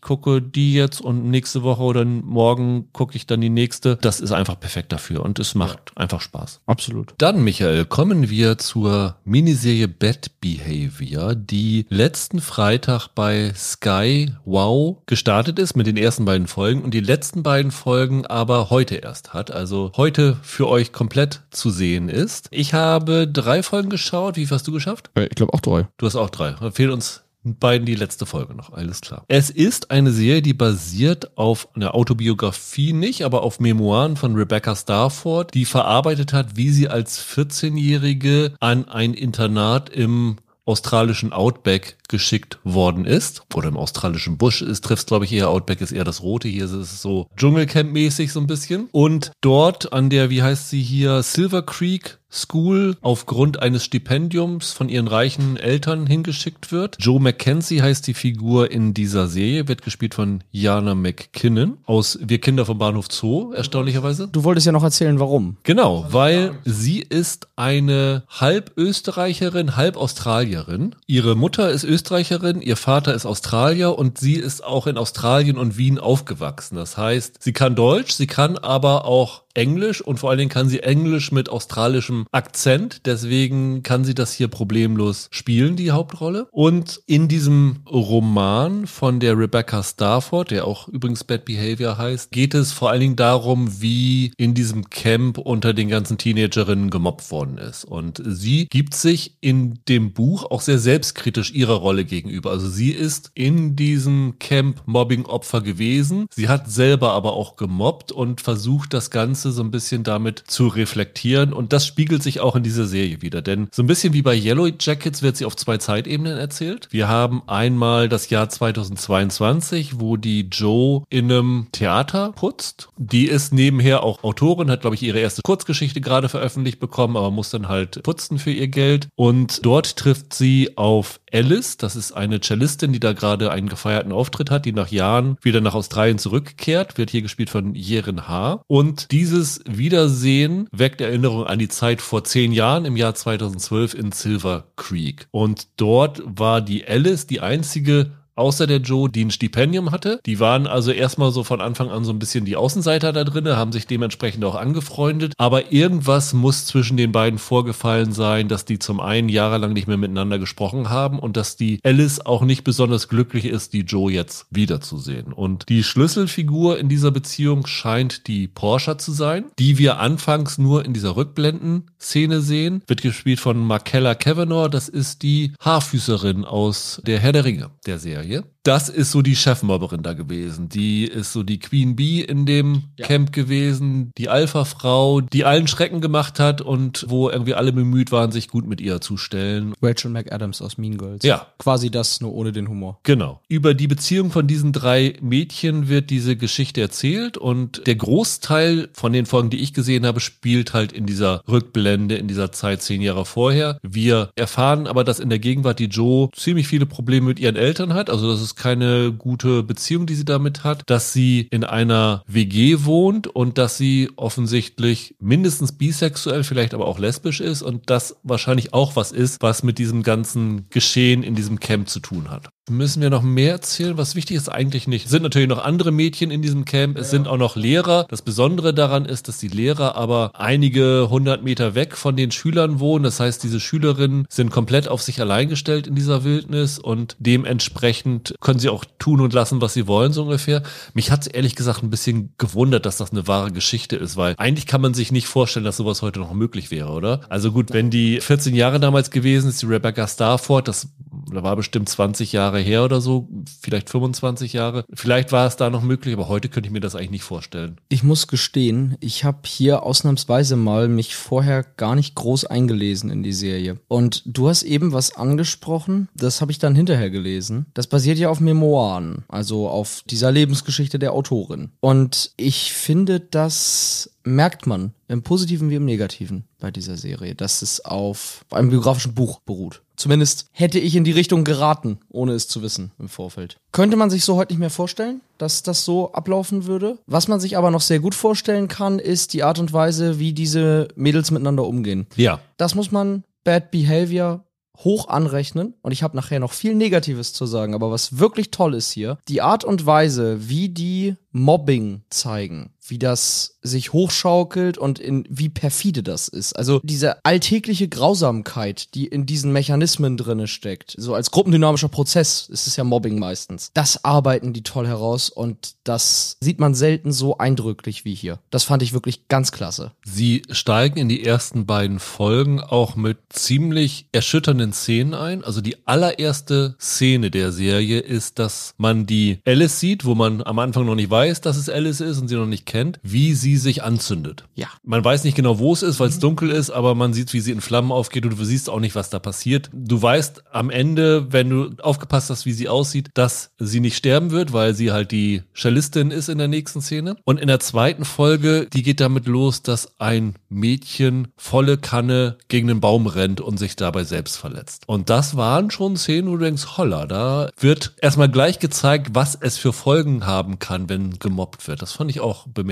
gucke die jetzt und nächste Woche oder morgen gucke ich dann die nächste. Das ist einfach perfekt dafür und es macht ja. einfach Spaß. Absolut. Dann, Michael, kommen wir zur Miniserie Bad Behavior, die letzten Freitag bei Sky Wow gestartet ist mit den ersten beiden Folgen und die letzten beiden Folgen aber heute erst hat. Also heute für euch komplett zu sehen ist. Ich habe drei Folgen geschaut. Wie viel hast du geschafft? Äh, ich glaube auch drei. Du hast auch drei. Da fehlt uns beiden die letzte Folge noch, alles klar. Es ist eine Serie, die basiert auf einer Autobiografie nicht, aber auf Memoiren von Rebecca Starford, die verarbeitet hat, wie sie als 14-Jährige an ein Internat im australischen Outback geschickt worden ist. Oder im australischen Busch ist, trifft glaube ich eher Outback ist eher das rote, hier ist es so Dschungelcamp-mäßig so ein bisschen. Und dort an der, wie heißt sie hier, Silver Creek School aufgrund eines Stipendiums von ihren reichen Eltern hingeschickt wird. Joe Mackenzie heißt die Figur in dieser Serie, wird gespielt von Jana McKinnon aus Wir Kinder vom Bahnhof Zoo, erstaunlicherweise. Du wolltest ja noch erzählen, warum. Genau, weil sie ist eine halb Österreicherin, halb Australierin. Ihre Mutter ist Österreicherin, ihr Vater ist Australier und sie ist auch in Australien und Wien aufgewachsen. Das heißt, sie kann Deutsch, sie kann aber auch Englisch und vor allen Dingen kann sie Englisch mit australischem Akzent. Deswegen kann sie das hier problemlos spielen, die Hauptrolle. Und in diesem Roman von der Rebecca Starford, der auch übrigens Bad Behavior heißt, geht es vor allen Dingen darum, wie in diesem Camp unter den ganzen Teenagerinnen gemobbt worden ist. Und sie gibt sich in dem Buch auch sehr selbstkritisch ihrer Rolle gegenüber. Also sie ist in diesem Camp Mobbing-Opfer gewesen. Sie hat selber aber auch gemobbt und versucht das Ganze Ganze so ein bisschen damit zu reflektieren. Und das spiegelt sich auch in dieser Serie wieder. Denn so ein bisschen wie bei Yellow Jackets wird sie auf zwei Zeitebenen erzählt. Wir haben einmal das Jahr 2022, wo die Joe in einem Theater putzt. Die ist nebenher auch Autorin, hat, glaube ich, ihre erste Kurzgeschichte gerade veröffentlicht bekommen, aber muss dann halt putzen für ihr Geld. Und dort trifft sie auf Alice, das ist eine Cellistin, die da gerade einen gefeierten Auftritt hat, die nach Jahren wieder nach Australien zurückkehrt, wird hier gespielt von Jeren H. Und dieses Wiedersehen weckt Erinnerung an die Zeit vor zehn Jahren im Jahr 2012 in Silver Creek. Und dort war die Alice die einzige außer der Joe, die ein Stipendium hatte. Die waren also erstmal so von Anfang an so ein bisschen die Außenseiter da drin, haben sich dementsprechend auch angefreundet. Aber irgendwas muss zwischen den beiden vorgefallen sein, dass die zum einen jahrelang nicht mehr miteinander gesprochen haben und dass die Alice auch nicht besonders glücklich ist, die Joe jetzt wiederzusehen. Und die Schlüsselfigur in dieser Beziehung scheint die Porsche zu sein, die wir anfangs nur in dieser Rückblenden-Szene sehen. Wird gespielt von Markella Kavanaugh. Das ist die Haarfüßerin aus der Herr der Ringe der Serie. Serie. Das ist so die Chefmobberin da gewesen. Die ist so die Queen Bee in dem ja. Camp gewesen, die Alpha-Frau, die allen Schrecken gemacht hat und wo irgendwie alle bemüht waren, sich gut mit ihr zu stellen. Rachel McAdams aus Mean Girls. Ja. Quasi das, nur ohne den Humor. Genau. Über die Beziehung von diesen drei Mädchen wird diese Geschichte erzählt und der Großteil von den Folgen, die ich gesehen habe, spielt halt in dieser Rückblende, in dieser Zeit zehn Jahre vorher. Wir erfahren aber, dass in der Gegenwart die Joe ziemlich viele Probleme mit ihren Eltern hat. Also das ist keine gute Beziehung, die sie damit hat, dass sie in einer WG wohnt und dass sie offensichtlich mindestens bisexuell, vielleicht aber auch lesbisch ist und das wahrscheinlich auch was ist, was mit diesem ganzen Geschehen in diesem Camp zu tun hat. Müssen wir noch mehr erzählen? Was wichtig ist eigentlich nicht. Es sind natürlich noch andere Mädchen in diesem Camp. Es ja. sind auch noch Lehrer. Das Besondere daran ist, dass die Lehrer aber einige hundert Meter weg von den Schülern wohnen. Das heißt, diese Schülerinnen sind komplett auf sich allein gestellt in dieser Wildnis und dementsprechend können sie auch tun und lassen, was sie wollen, so ungefähr. Mich hat es ehrlich gesagt ein bisschen gewundert, dass das eine wahre Geschichte ist, weil eigentlich kann man sich nicht vorstellen, dass sowas heute noch möglich wäre, oder? Also gut, wenn die 14 Jahre damals gewesen ist, die Rebecca Starford, das da war bestimmt 20 Jahre her oder so, vielleicht 25 Jahre. Vielleicht war es da noch möglich, aber heute könnte ich mir das eigentlich nicht vorstellen. Ich muss gestehen, ich habe hier ausnahmsweise mal mich vorher gar nicht groß eingelesen in die Serie. Und du hast eben was angesprochen, das habe ich dann hinterher gelesen. Das basiert ja auf Memoiren, also auf dieser Lebensgeschichte der Autorin. Und ich finde das merkt man im Positiven wie im Negativen bei dieser Serie, dass es auf einem biografischen Buch beruht. Zumindest hätte ich in die Richtung geraten, ohne es zu wissen im Vorfeld. Könnte man sich so heute nicht mehr vorstellen, dass das so ablaufen würde. Was man sich aber noch sehr gut vorstellen kann, ist die Art und Weise, wie diese Mädels miteinander umgehen. Ja. Das muss man Bad Behavior hoch anrechnen und ich habe nachher noch viel Negatives zu sagen, aber was wirklich toll ist hier, die Art und Weise, wie die Mobbing zeigen, wie das sich hochschaukelt und in wie perfide das ist. Also diese alltägliche Grausamkeit, die in diesen Mechanismen drinne steckt, so als gruppendynamischer Prozess ist es ja Mobbing meistens. Das arbeiten die toll heraus und das sieht man selten so eindrücklich wie hier. Das fand ich wirklich ganz klasse. Sie steigen in die ersten beiden Folgen auch mit ziemlich erschütternden Szenen ein. Also die allererste Szene der Serie ist, dass man die Alice sieht, wo man am Anfang noch nicht weiß, dass es Alice ist und sie noch nicht kennt, wie sie sich anzündet. Ja. Man weiß nicht genau, wo es ist, weil es dunkel ist, aber man sieht, wie sie in Flammen aufgeht und du siehst auch nicht, was da passiert. Du weißt am Ende, wenn du aufgepasst hast, wie sie aussieht, dass sie nicht sterben wird, weil sie halt die Cellistin ist in der nächsten Szene. Und in der zweiten Folge, die geht damit los, dass ein Mädchen volle Kanne gegen den Baum rennt und sich dabei selbst verletzt. Und das waren schon Szenen, wo du denkst, holla, da wird erstmal gleich gezeigt, was es für Folgen haben kann, wenn gemobbt wird. Das fand ich auch bemerkenswert.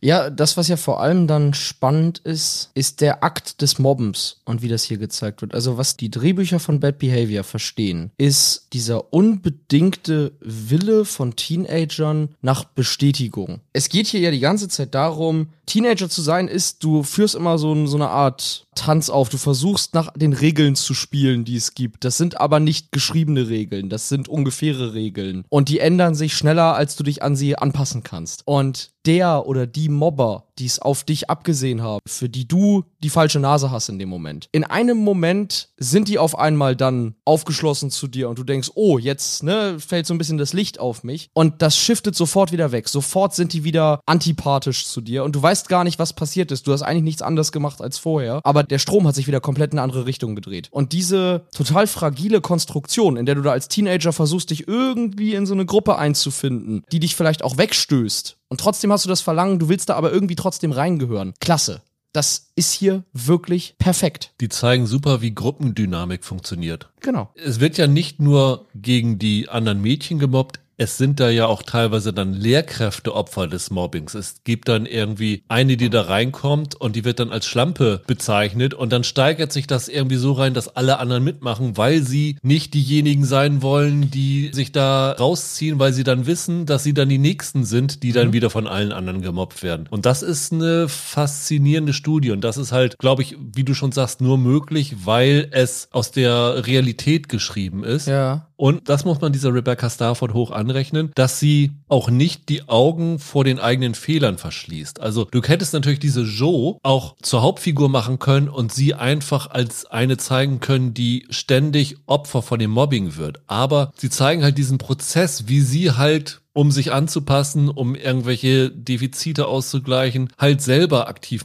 Ja, das, was ja vor allem dann spannend ist, ist der Akt des Mobbens und wie das hier gezeigt wird. Also was die Drehbücher von Bad Behavior verstehen, ist dieser unbedingte Wille von Teenagern nach Bestätigung. Es geht hier ja die ganze Zeit darum, Teenager zu sein ist, du führst immer so, so eine Art Tanz auf. Du versuchst nach den Regeln zu spielen, die es gibt. Das sind aber nicht geschriebene Regeln, das sind ungefähre Regeln. Und die ändern sich schneller, als du dich an sie anpassen kannst. Und der oder die Mobber, die es auf dich abgesehen haben, für die du die falsche Nase hast in dem Moment. In einem Moment sind die auf einmal dann aufgeschlossen zu dir und du denkst, oh, jetzt ne, fällt so ein bisschen das Licht auf mich und das shiftet sofort wieder weg. Sofort sind die wieder antipathisch zu dir und du weißt gar nicht, was passiert ist. Du hast eigentlich nichts anderes gemacht als vorher, aber der Strom hat sich wieder komplett in eine andere Richtung gedreht. Und diese total fragile Konstruktion, in der du da als Teenager versuchst, dich irgendwie in so eine Gruppe einzufinden, die dich vielleicht auch wegstößt und trotzdem hast du das Verlangen, du willst da aber irgendwie trotzdem reingehören. Klasse. Das ist hier wirklich perfekt. Die zeigen super, wie Gruppendynamik funktioniert. Genau. Es wird ja nicht nur gegen die anderen Mädchen gemobbt, es sind da ja auch teilweise dann Lehrkräfte Opfer des Mobbings. Es gibt dann irgendwie eine, die da reinkommt und die wird dann als Schlampe bezeichnet und dann steigert sich das irgendwie so rein, dass alle anderen mitmachen, weil sie nicht diejenigen sein wollen, die sich da rausziehen, weil sie dann wissen, dass sie dann die Nächsten sind, die dann mhm. wieder von allen anderen gemobbt werden. Und das ist eine faszinierende Studie und das ist halt, glaube ich, wie du schon sagst, nur möglich, weil es aus der Realität geschrieben ist. Ja. Und das muss man dieser Rebecca Starford hoch anrechnen, dass sie auch nicht die Augen vor den eigenen Fehlern verschließt. Also du hättest natürlich diese Joe auch zur Hauptfigur machen können und sie einfach als eine zeigen können, die ständig Opfer von dem Mobbing wird. Aber sie zeigen halt diesen Prozess, wie sie halt um sich anzupassen, um irgendwelche Defizite auszugleichen, halt selber aktiv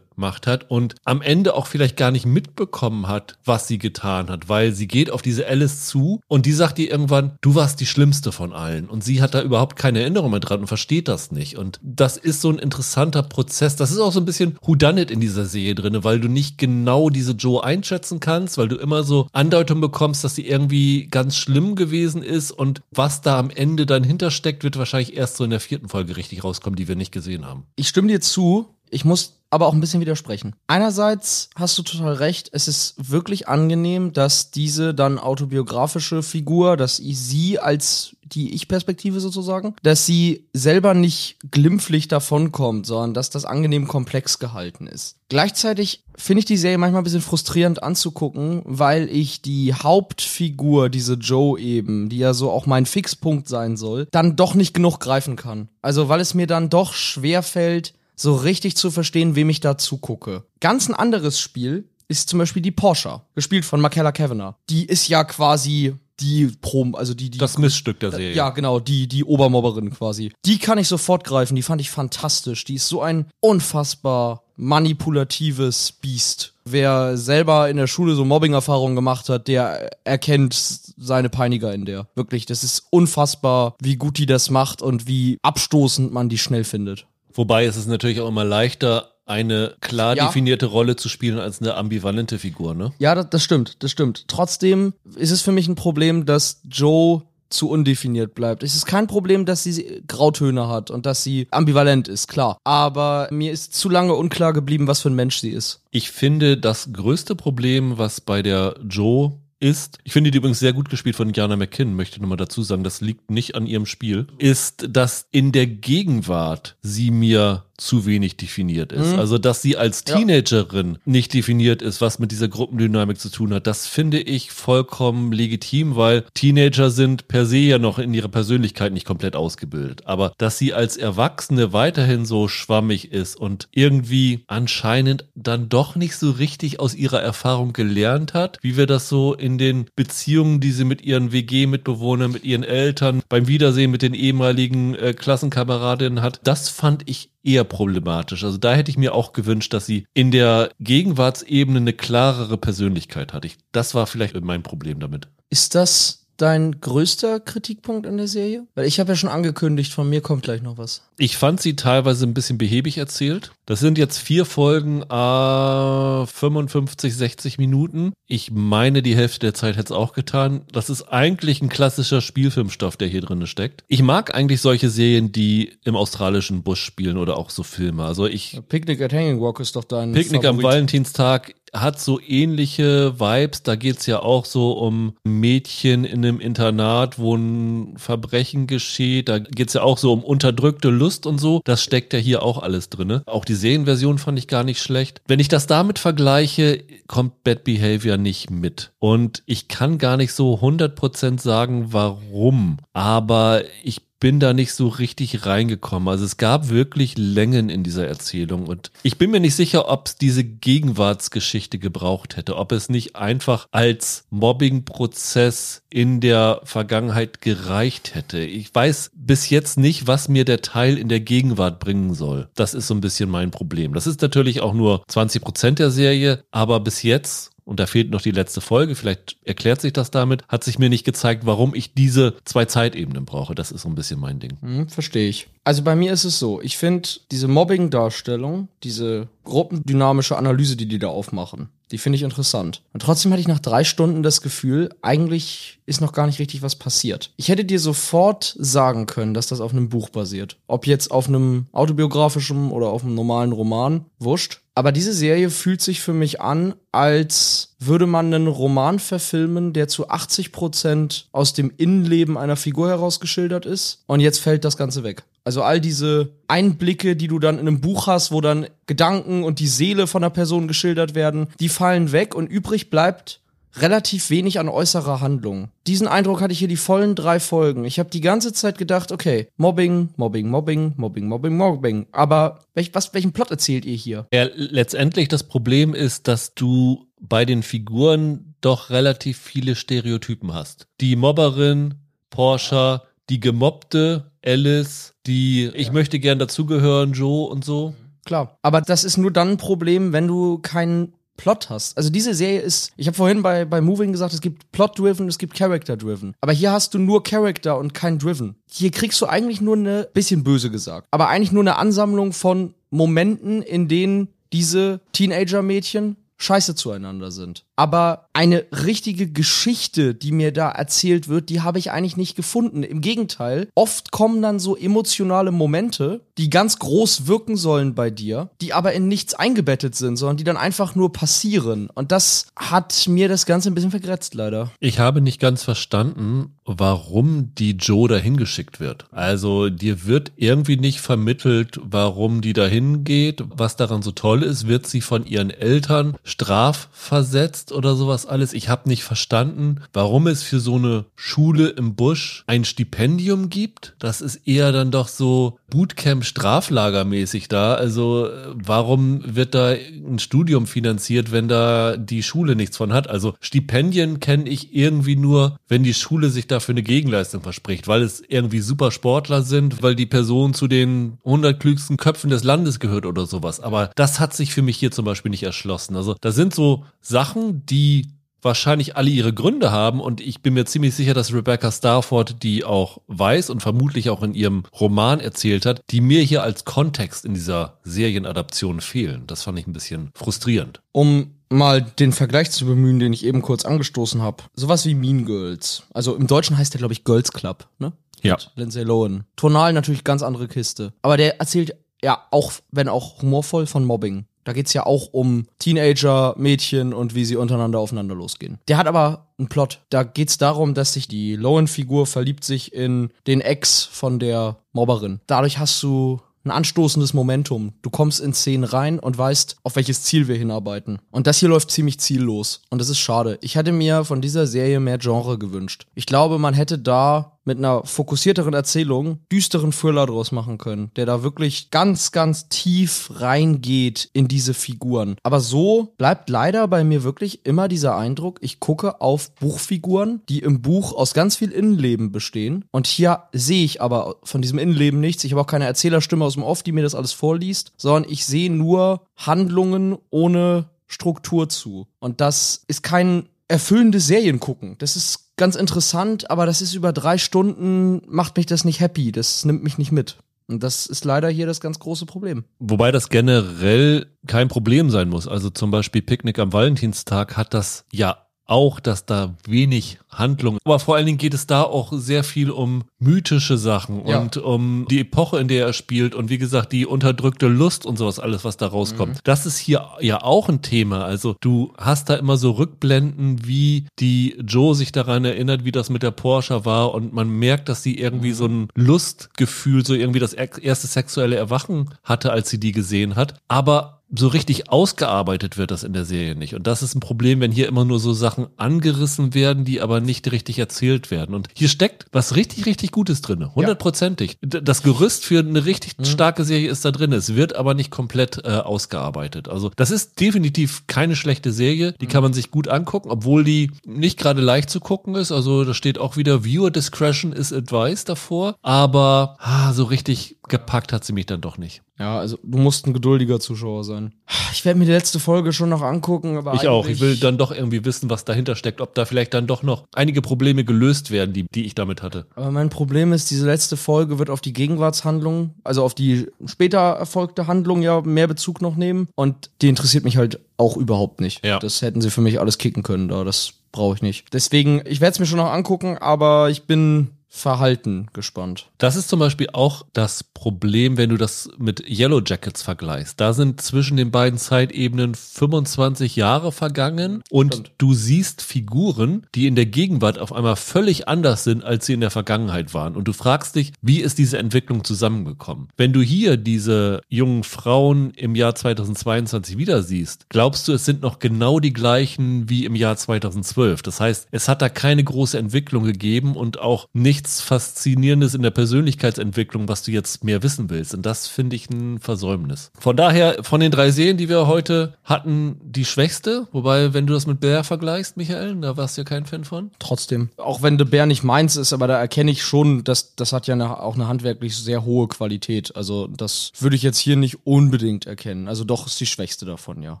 mitgemacht hat und am Ende auch vielleicht gar nicht mitbekommen hat, was sie getan hat, weil sie geht auf diese Alice zu und die sagt ihr irgendwann, du warst die schlimmste von allen und sie hat da überhaupt keine Erinnerung mehr dran und versteht das nicht und das ist so ein interessanter Prozess. Das ist auch so ein bisschen Whodunit in dieser Serie drinne, weil du nicht genau diese Joe einschätzen kannst, weil du immer so Andeutungen bekommst, dass sie irgendwie ganz schlimm gewesen ist und was da am Ende dann hintersteckt, steckt, wird wahrscheinlich erst so in der vierten Folge richtig rauskommen, die wir nicht gesehen haben. Ich stimme dir zu. Ich muss aber auch ein bisschen widersprechen. Einerseits hast du total recht, es ist wirklich angenehm, dass diese dann autobiografische Figur, dass sie als die Ich-Perspektive sozusagen, dass sie selber nicht glimpflich davonkommt, sondern dass das angenehm komplex gehalten ist. Gleichzeitig finde ich die Serie manchmal ein bisschen frustrierend anzugucken, weil ich die Hauptfigur, diese Joe eben, die ja so auch mein Fixpunkt sein soll, dann doch nicht genug greifen kann. Also weil es mir dann doch schwer fällt, so richtig zu verstehen, wem ich da zugucke. Ganz ein anderes Spiel ist zum Beispiel die Porsche, gespielt von Michaela Kavanagh. Die ist ja quasi die Prom, also die, die. Das Missstück der Serie. Ja, genau, die, die Obermobberin quasi. Die kann ich sofort greifen, die fand ich fantastisch. Die ist so ein unfassbar manipulatives Biest. Wer selber in der Schule so Mobbing-Erfahrungen gemacht hat, der erkennt seine Peiniger in der. Wirklich, das ist unfassbar, wie gut die das macht und wie abstoßend man die schnell findet. Wobei es ist natürlich auch immer leichter, eine klar Ja. definierte Rolle zu spielen als eine ambivalente Figur, ne? Ja, das, das stimmt, das stimmt. Trotzdem ist es für mich ein Problem, dass Joe zu undefiniert bleibt. Es ist kein Problem, dass sie Grautöne hat und dass sie ambivalent ist, klar. Aber mir ist zu lange unklar geblieben, was für ein Mensch sie ist. Ich finde, das größte Problem, was bei der Joe ist, ich finde die übrigens sehr gut gespielt von Jana McKinn, möchte nochmal dazu sagen, das liegt nicht an ihrem Spiel, ist, dass in der Gegenwart sie mir zu wenig definiert ist. Also, dass sie als Ja. Teenagerin nicht definiert ist, was mit dieser Gruppendynamik zu tun hat, das finde ich vollkommen legitim, weil Teenager sind per se ja noch in ihrer Persönlichkeit nicht komplett ausgebildet. Aber dass sie als Erwachsene weiterhin so schwammig ist und irgendwie anscheinend dann doch nicht so richtig aus ihrer Erfahrung gelernt hat, wie wir das so in den Beziehungen, die sie mit ihren WG-Mitbewohnern, mit ihren Eltern, beim Wiedersehen mit den ehemaligen äh, Klassenkameradinnen hat, das fand ich eher problematisch. Also da hätte ich mir auch gewünscht, dass sie in der Gegenwartsebene eine klarere Persönlichkeit hat. Ich, das war vielleicht mein Problem damit. Ist das dein größter Kritikpunkt an der Serie? Weil ich habe ja schon angekündigt, von mir kommt gleich noch was. Ich fand sie teilweise ein bisschen behäbig erzählt. Das sind jetzt vier Folgen, äh, 55, 60 Minuten. Ich meine, die Hälfte der Zeit hätte es auch getan. Das ist eigentlich ein klassischer Spielfilmstoff, der hier drin steckt. Ich mag eigentlich solche Serien, die im australischen Busch spielen oder auch so Filme. Also ich Picnic at Hanging Walk ist doch dein Picknick am Favorit. Valentinstag hat so ähnliche Vibes. Da geht's ja auch so um Mädchen in einem Internat, wo ein Verbrechen geschieht. Da geht's ja auch so um unterdrückte Lust und so. Das steckt ja hier auch alles drinne. Auch die Serienversion fand ich gar nicht schlecht. Wenn ich das damit vergleiche, kommt Bad Behavior nicht mit. Und ich kann gar nicht so 100% sagen, warum. Aber ich bin da nicht so richtig reingekommen. Also es gab wirklich Längen in dieser Erzählung und ich bin mir nicht sicher, ob es diese Gegenwartsgeschichte gebraucht hätte, ob es nicht einfach als Mobbing-Prozess in der Vergangenheit gereicht hätte. Ich weiß bis jetzt nicht, was mir der Teil in der Gegenwart bringen soll. Das ist so ein bisschen mein Problem. Das ist natürlich auch nur 20 Prozent der Serie, aber bis jetzt und da fehlt noch die letzte Folge, vielleicht erklärt sich das damit, hat sich mir nicht gezeigt, warum ich diese zwei Zeitebenen brauche. Das ist so ein bisschen mein Ding. Hm, verstehe ich. Also bei mir ist es so, ich finde diese Mobbing-Darstellung, diese gruppendynamische Analyse, die die da aufmachen, die finde ich interessant. Und trotzdem hatte ich nach drei Stunden das Gefühl, eigentlich ist noch gar nicht richtig was passiert. Ich hätte dir sofort sagen können, dass das auf einem Buch basiert. Ob jetzt auf einem autobiografischen oder auf einem normalen Roman, wurscht. Aber diese Serie fühlt sich für mich an, als würde man einen Roman verfilmen, der zu 80 Prozent aus dem Innenleben einer Figur herausgeschildert ist. Und jetzt fällt das Ganze weg. Also all diese Einblicke, die du dann in einem Buch hast, wo dann Gedanken und die Seele von einer Person geschildert werden, die fallen weg und übrig bleibt relativ wenig an äußerer Handlung. Diesen Eindruck hatte ich hier die vollen drei Folgen. Ich habe die ganze Zeit gedacht, okay, Mobbing, Mobbing, Mobbing, Mobbing, Mobbing, Mobbing. Aber welch, was, welchen Plot erzählt ihr hier? Ja, letztendlich das Problem ist, dass du bei den Figuren doch relativ viele Stereotypen hast. Die Mobberin, Porsche, die gemobbte Alice, die ich möchte gern dazugehören, Joe und so. Klar. Aber das ist nur dann ein Problem, wenn du keinen Plot hast. Also diese Serie ist, ich habe vorhin bei, bei Moving gesagt, es gibt Plot-driven, es gibt Character-driven. Aber hier hast du nur Character und kein Driven. Hier kriegst du eigentlich nur eine, bisschen böse gesagt, aber eigentlich nur eine Ansammlung von Momenten, in denen diese Teenager-Mädchen scheiße zueinander sind. Aber eine richtige Geschichte, die mir da erzählt wird, die habe ich eigentlich nicht gefunden. Im Gegenteil, oft kommen dann so emotionale Momente, die ganz groß wirken sollen bei dir, die aber in nichts eingebettet sind, sondern die dann einfach nur passieren. Und das hat mir das Ganze ein bisschen vergrätzt, leider. Ich habe nicht ganz verstanden, warum die Joe dahin geschickt wird. Also dir wird irgendwie nicht vermittelt, warum die dahin geht, was daran so toll ist. Wird sie von ihren Eltern strafversetzt oder sowas alles? Ich habe nicht verstanden, warum es für so eine Schule im Busch ein Stipendium gibt. Das ist eher dann doch so Bootcamp Straflagermäßig da. Also äh, warum wird da ein Studium finanziert, wenn da die Schule nichts von hat? Also Stipendien kenne ich irgendwie nur, wenn die Schule sich dafür eine Gegenleistung verspricht, weil es irgendwie super Sportler sind, weil die Person zu den 100 klügsten Köpfen des Landes gehört oder sowas. Aber das hat sich für mich hier zum Beispiel nicht erschlossen. Also da sind so Sachen, die wahrscheinlich alle ihre Gründe haben und ich bin mir ziemlich sicher, dass Rebecca Starford die auch weiß und vermutlich auch in ihrem Roman erzählt hat, die mir hier als Kontext in dieser Serienadaption fehlen. Das fand ich ein bisschen frustrierend. Um mal den Vergleich zu bemühen, den ich eben kurz angestoßen habe. Sowas wie Mean Girls. Also im Deutschen heißt der, glaube ich, Girls Club, ne? Ja. Mit Lindsay Lohan. Tonal natürlich ganz andere Kiste. Aber der erzählt ja auch, wenn auch humorvoll, von Mobbing. Da geht's ja auch um Teenager, Mädchen und wie sie untereinander aufeinander losgehen. Der hat aber einen Plot. Da geht's darum, dass sich die Lohan-Figur verliebt sich in den Ex von der Mobberin. Dadurch hast du ein anstoßendes Momentum. Du kommst in Szenen rein und weißt, auf welches Ziel wir hinarbeiten. Und das hier läuft ziemlich ziellos. Und das ist schade. Ich hätte mir von dieser Serie mehr Genre gewünscht. Ich glaube, man hätte da mit einer fokussierteren Erzählung düsteren Thriller draus machen können, der da wirklich ganz, ganz tief reingeht in diese Figuren. Aber so bleibt leider bei mir wirklich immer dieser Eindruck, ich gucke auf Buchfiguren, die im Buch aus ganz viel Innenleben bestehen. Und hier sehe ich aber von diesem Innenleben nichts. Ich habe auch keine Erzählerstimme aus dem Off, die mir das alles vorliest, sondern ich sehe nur Handlungen ohne Struktur zu. Und das ist kein erfüllendes Serien gucken. Das ist ganz interessant, aber das ist über drei Stunden, macht mich das nicht happy. Das nimmt mich nicht mit. Und das ist leider hier das ganz große Problem. Wobei das generell kein Problem sein muss. Also zum Beispiel Picknick am Valentinstag hat das ja auch, dass da wenig Handlung, aber vor allen Dingen geht es da auch sehr viel um mythische Sachen Ja. und um die Epoche, in der er spielt und wie gesagt, die unterdrückte Lust und sowas alles, was da rauskommt. Mhm. Das ist hier ja auch ein Thema. Also du hast da immer so Rückblenden, wie die Joe sich daran erinnert, wie das mit der Porsche war und man merkt, dass sie irgendwie so ein Lustgefühl, so irgendwie das erste sexuelle Erwachen hatte, als sie die gesehen hat. Aber so richtig ausgearbeitet wird das in der Serie nicht. Und das ist ein Problem, wenn hier immer nur so Sachen angerissen werden, die aber nicht richtig erzählt werden. Und hier steckt was richtig, richtig Gutes drin. Hundertprozentig. D- Das Gerüst für eine richtig starke Serie ist da drin. Es wird aber nicht komplett äh, ausgearbeitet. Also das ist definitiv keine schlechte Serie. Die kann man sich gut angucken, obwohl die nicht gerade leicht zu gucken ist. Also da steht auch wieder Viewer Discretion is advised davor. Aber ah, so richtig gepackt hat sie mich dann doch nicht. Ja, also du musst ein geduldiger Zuschauer sein. Ich werde mir die letzte Folge schon noch angucken, aber Ich auch. Ich will dann doch irgendwie wissen, was dahinter steckt, ob da vielleicht dann doch noch einige Probleme gelöst werden, die, die ich damit hatte. Aber mein Problem ist, diese letzte Folge wird auf die Gegenwartshandlung, also auf die später erfolgte Handlung ja mehr Bezug noch nehmen. Und die interessiert mich halt auch überhaupt nicht. Ja. Das hätten sie für mich alles kicken können da. Das brauche ich nicht. Deswegen, ich werde es mir schon noch angucken, aber ich bin verhalten gespannt. Das ist zum Beispiel auch das Problem, wenn du das mit Yellow Jackets vergleichst. Da sind zwischen den beiden Zeitebenen 25 Jahre vergangen und Stimmt. du siehst Figuren, die in der Gegenwart auf einmal völlig anders sind, als sie in der Vergangenheit waren. Und du fragst dich, wie ist diese Entwicklung zusammengekommen? Wenn du hier diese jungen Frauen im Jahr 2022 wieder siehst, glaubst du, es sind noch genau die gleichen wie im Jahr 2012. Das heißt, es hat da keine große Entwicklung gegeben und auch nichts Faszinierendes in der Persönlichkeitsentwicklung, was du jetzt mehr wissen willst. Und das finde ich ein Versäumnis. Von daher, von den drei Serien, die wir heute hatten, die schwächste. Wobei, wenn du das mit Bear vergleichst, Michael, da warst du ja kein Fan von. Trotzdem. Auch wenn The Bear nicht meins ist, aber da erkenne ich schon, dass das hat ja eine, auch eine handwerklich sehr hohe Qualität. Also das würde ich jetzt hier nicht unbedingt erkennen. Also doch ist die schwächste davon, ja.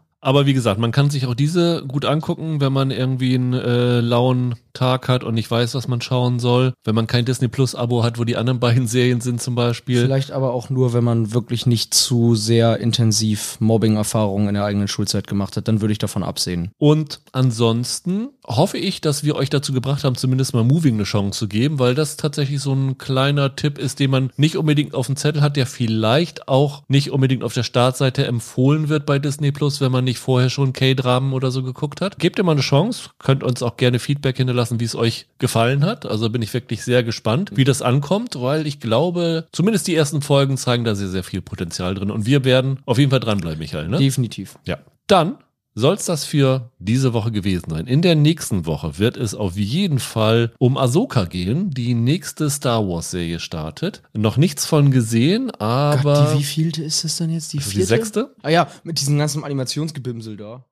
Aber wie gesagt, man kann sich auch diese gut angucken, wenn man irgendwie einen äh, lauen Tag hat und nicht weiß, was man schauen soll. Wenn man kein Disney Plus Abo hat, wo die anderen beiden Serien sind zum Beispiel. Vielleicht aber auch nur, wenn man wirklich nicht zu sehr intensiv Mobbing-Erfahrungen in der eigenen Schulzeit gemacht hat, dann würde ich davon absehen. Und ansonsten hoffe ich, dass wir euch dazu gebracht haben, zumindest mal Moving eine Chance zu geben, weil das tatsächlich so ein kleiner Tipp ist, den man nicht unbedingt auf dem Zettel hat, der vielleicht auch nicht unbedingt auf der Startseite empfohlen wird bei Disney Plus, wenn man nicht vorher schon K-Dramen oder so geguckt hat. Gebt ihr mal eine Chance, könnt uns auch gerne Feedback hinterlassen, wie es euch gefallen hat. Also bin ich wirklich sehr gespannt, wie das ankommt, weil ich glaube, zumindest die ersten Folgen zeigen da sehr, sehr viel Potenzial drin und wir werden auf jeden Fall dranbleiben, Michael. Ne? Definitiv. Ja. Dann soll es das für diese Woche gewesen sein. In der nächsten Woche wird es auf jeden Fall um Ahsoka gehen. Die nächste Star Wars Serie startet. Noch nichts von gesehen, aber Gott, die wievielte ist das dann jetzt? Die die vierte? sechste. Ah ja, mit diesem ganzen Animationsgebimsel da.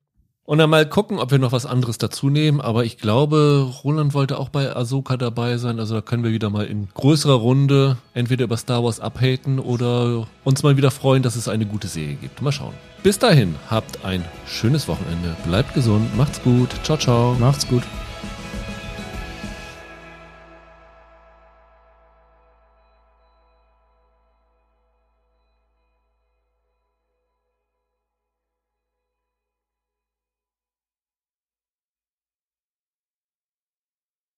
Und dann mal gucken, ob wir noch was anderes dazu nehmen. Aber ich glaube, Roland wollte auch bei Ahsoka dabei sein. Also da können wir wieder mal in größerer Runde entweder über Star Wars abhaten oder uns mal wieder freuen, dass es eine gute Serie gibt. Mal schauen. Bis dahin, habt ein schönes Wochenende. Bleibt gesund, macht's gut. Ciao, ciao. Macht's gut.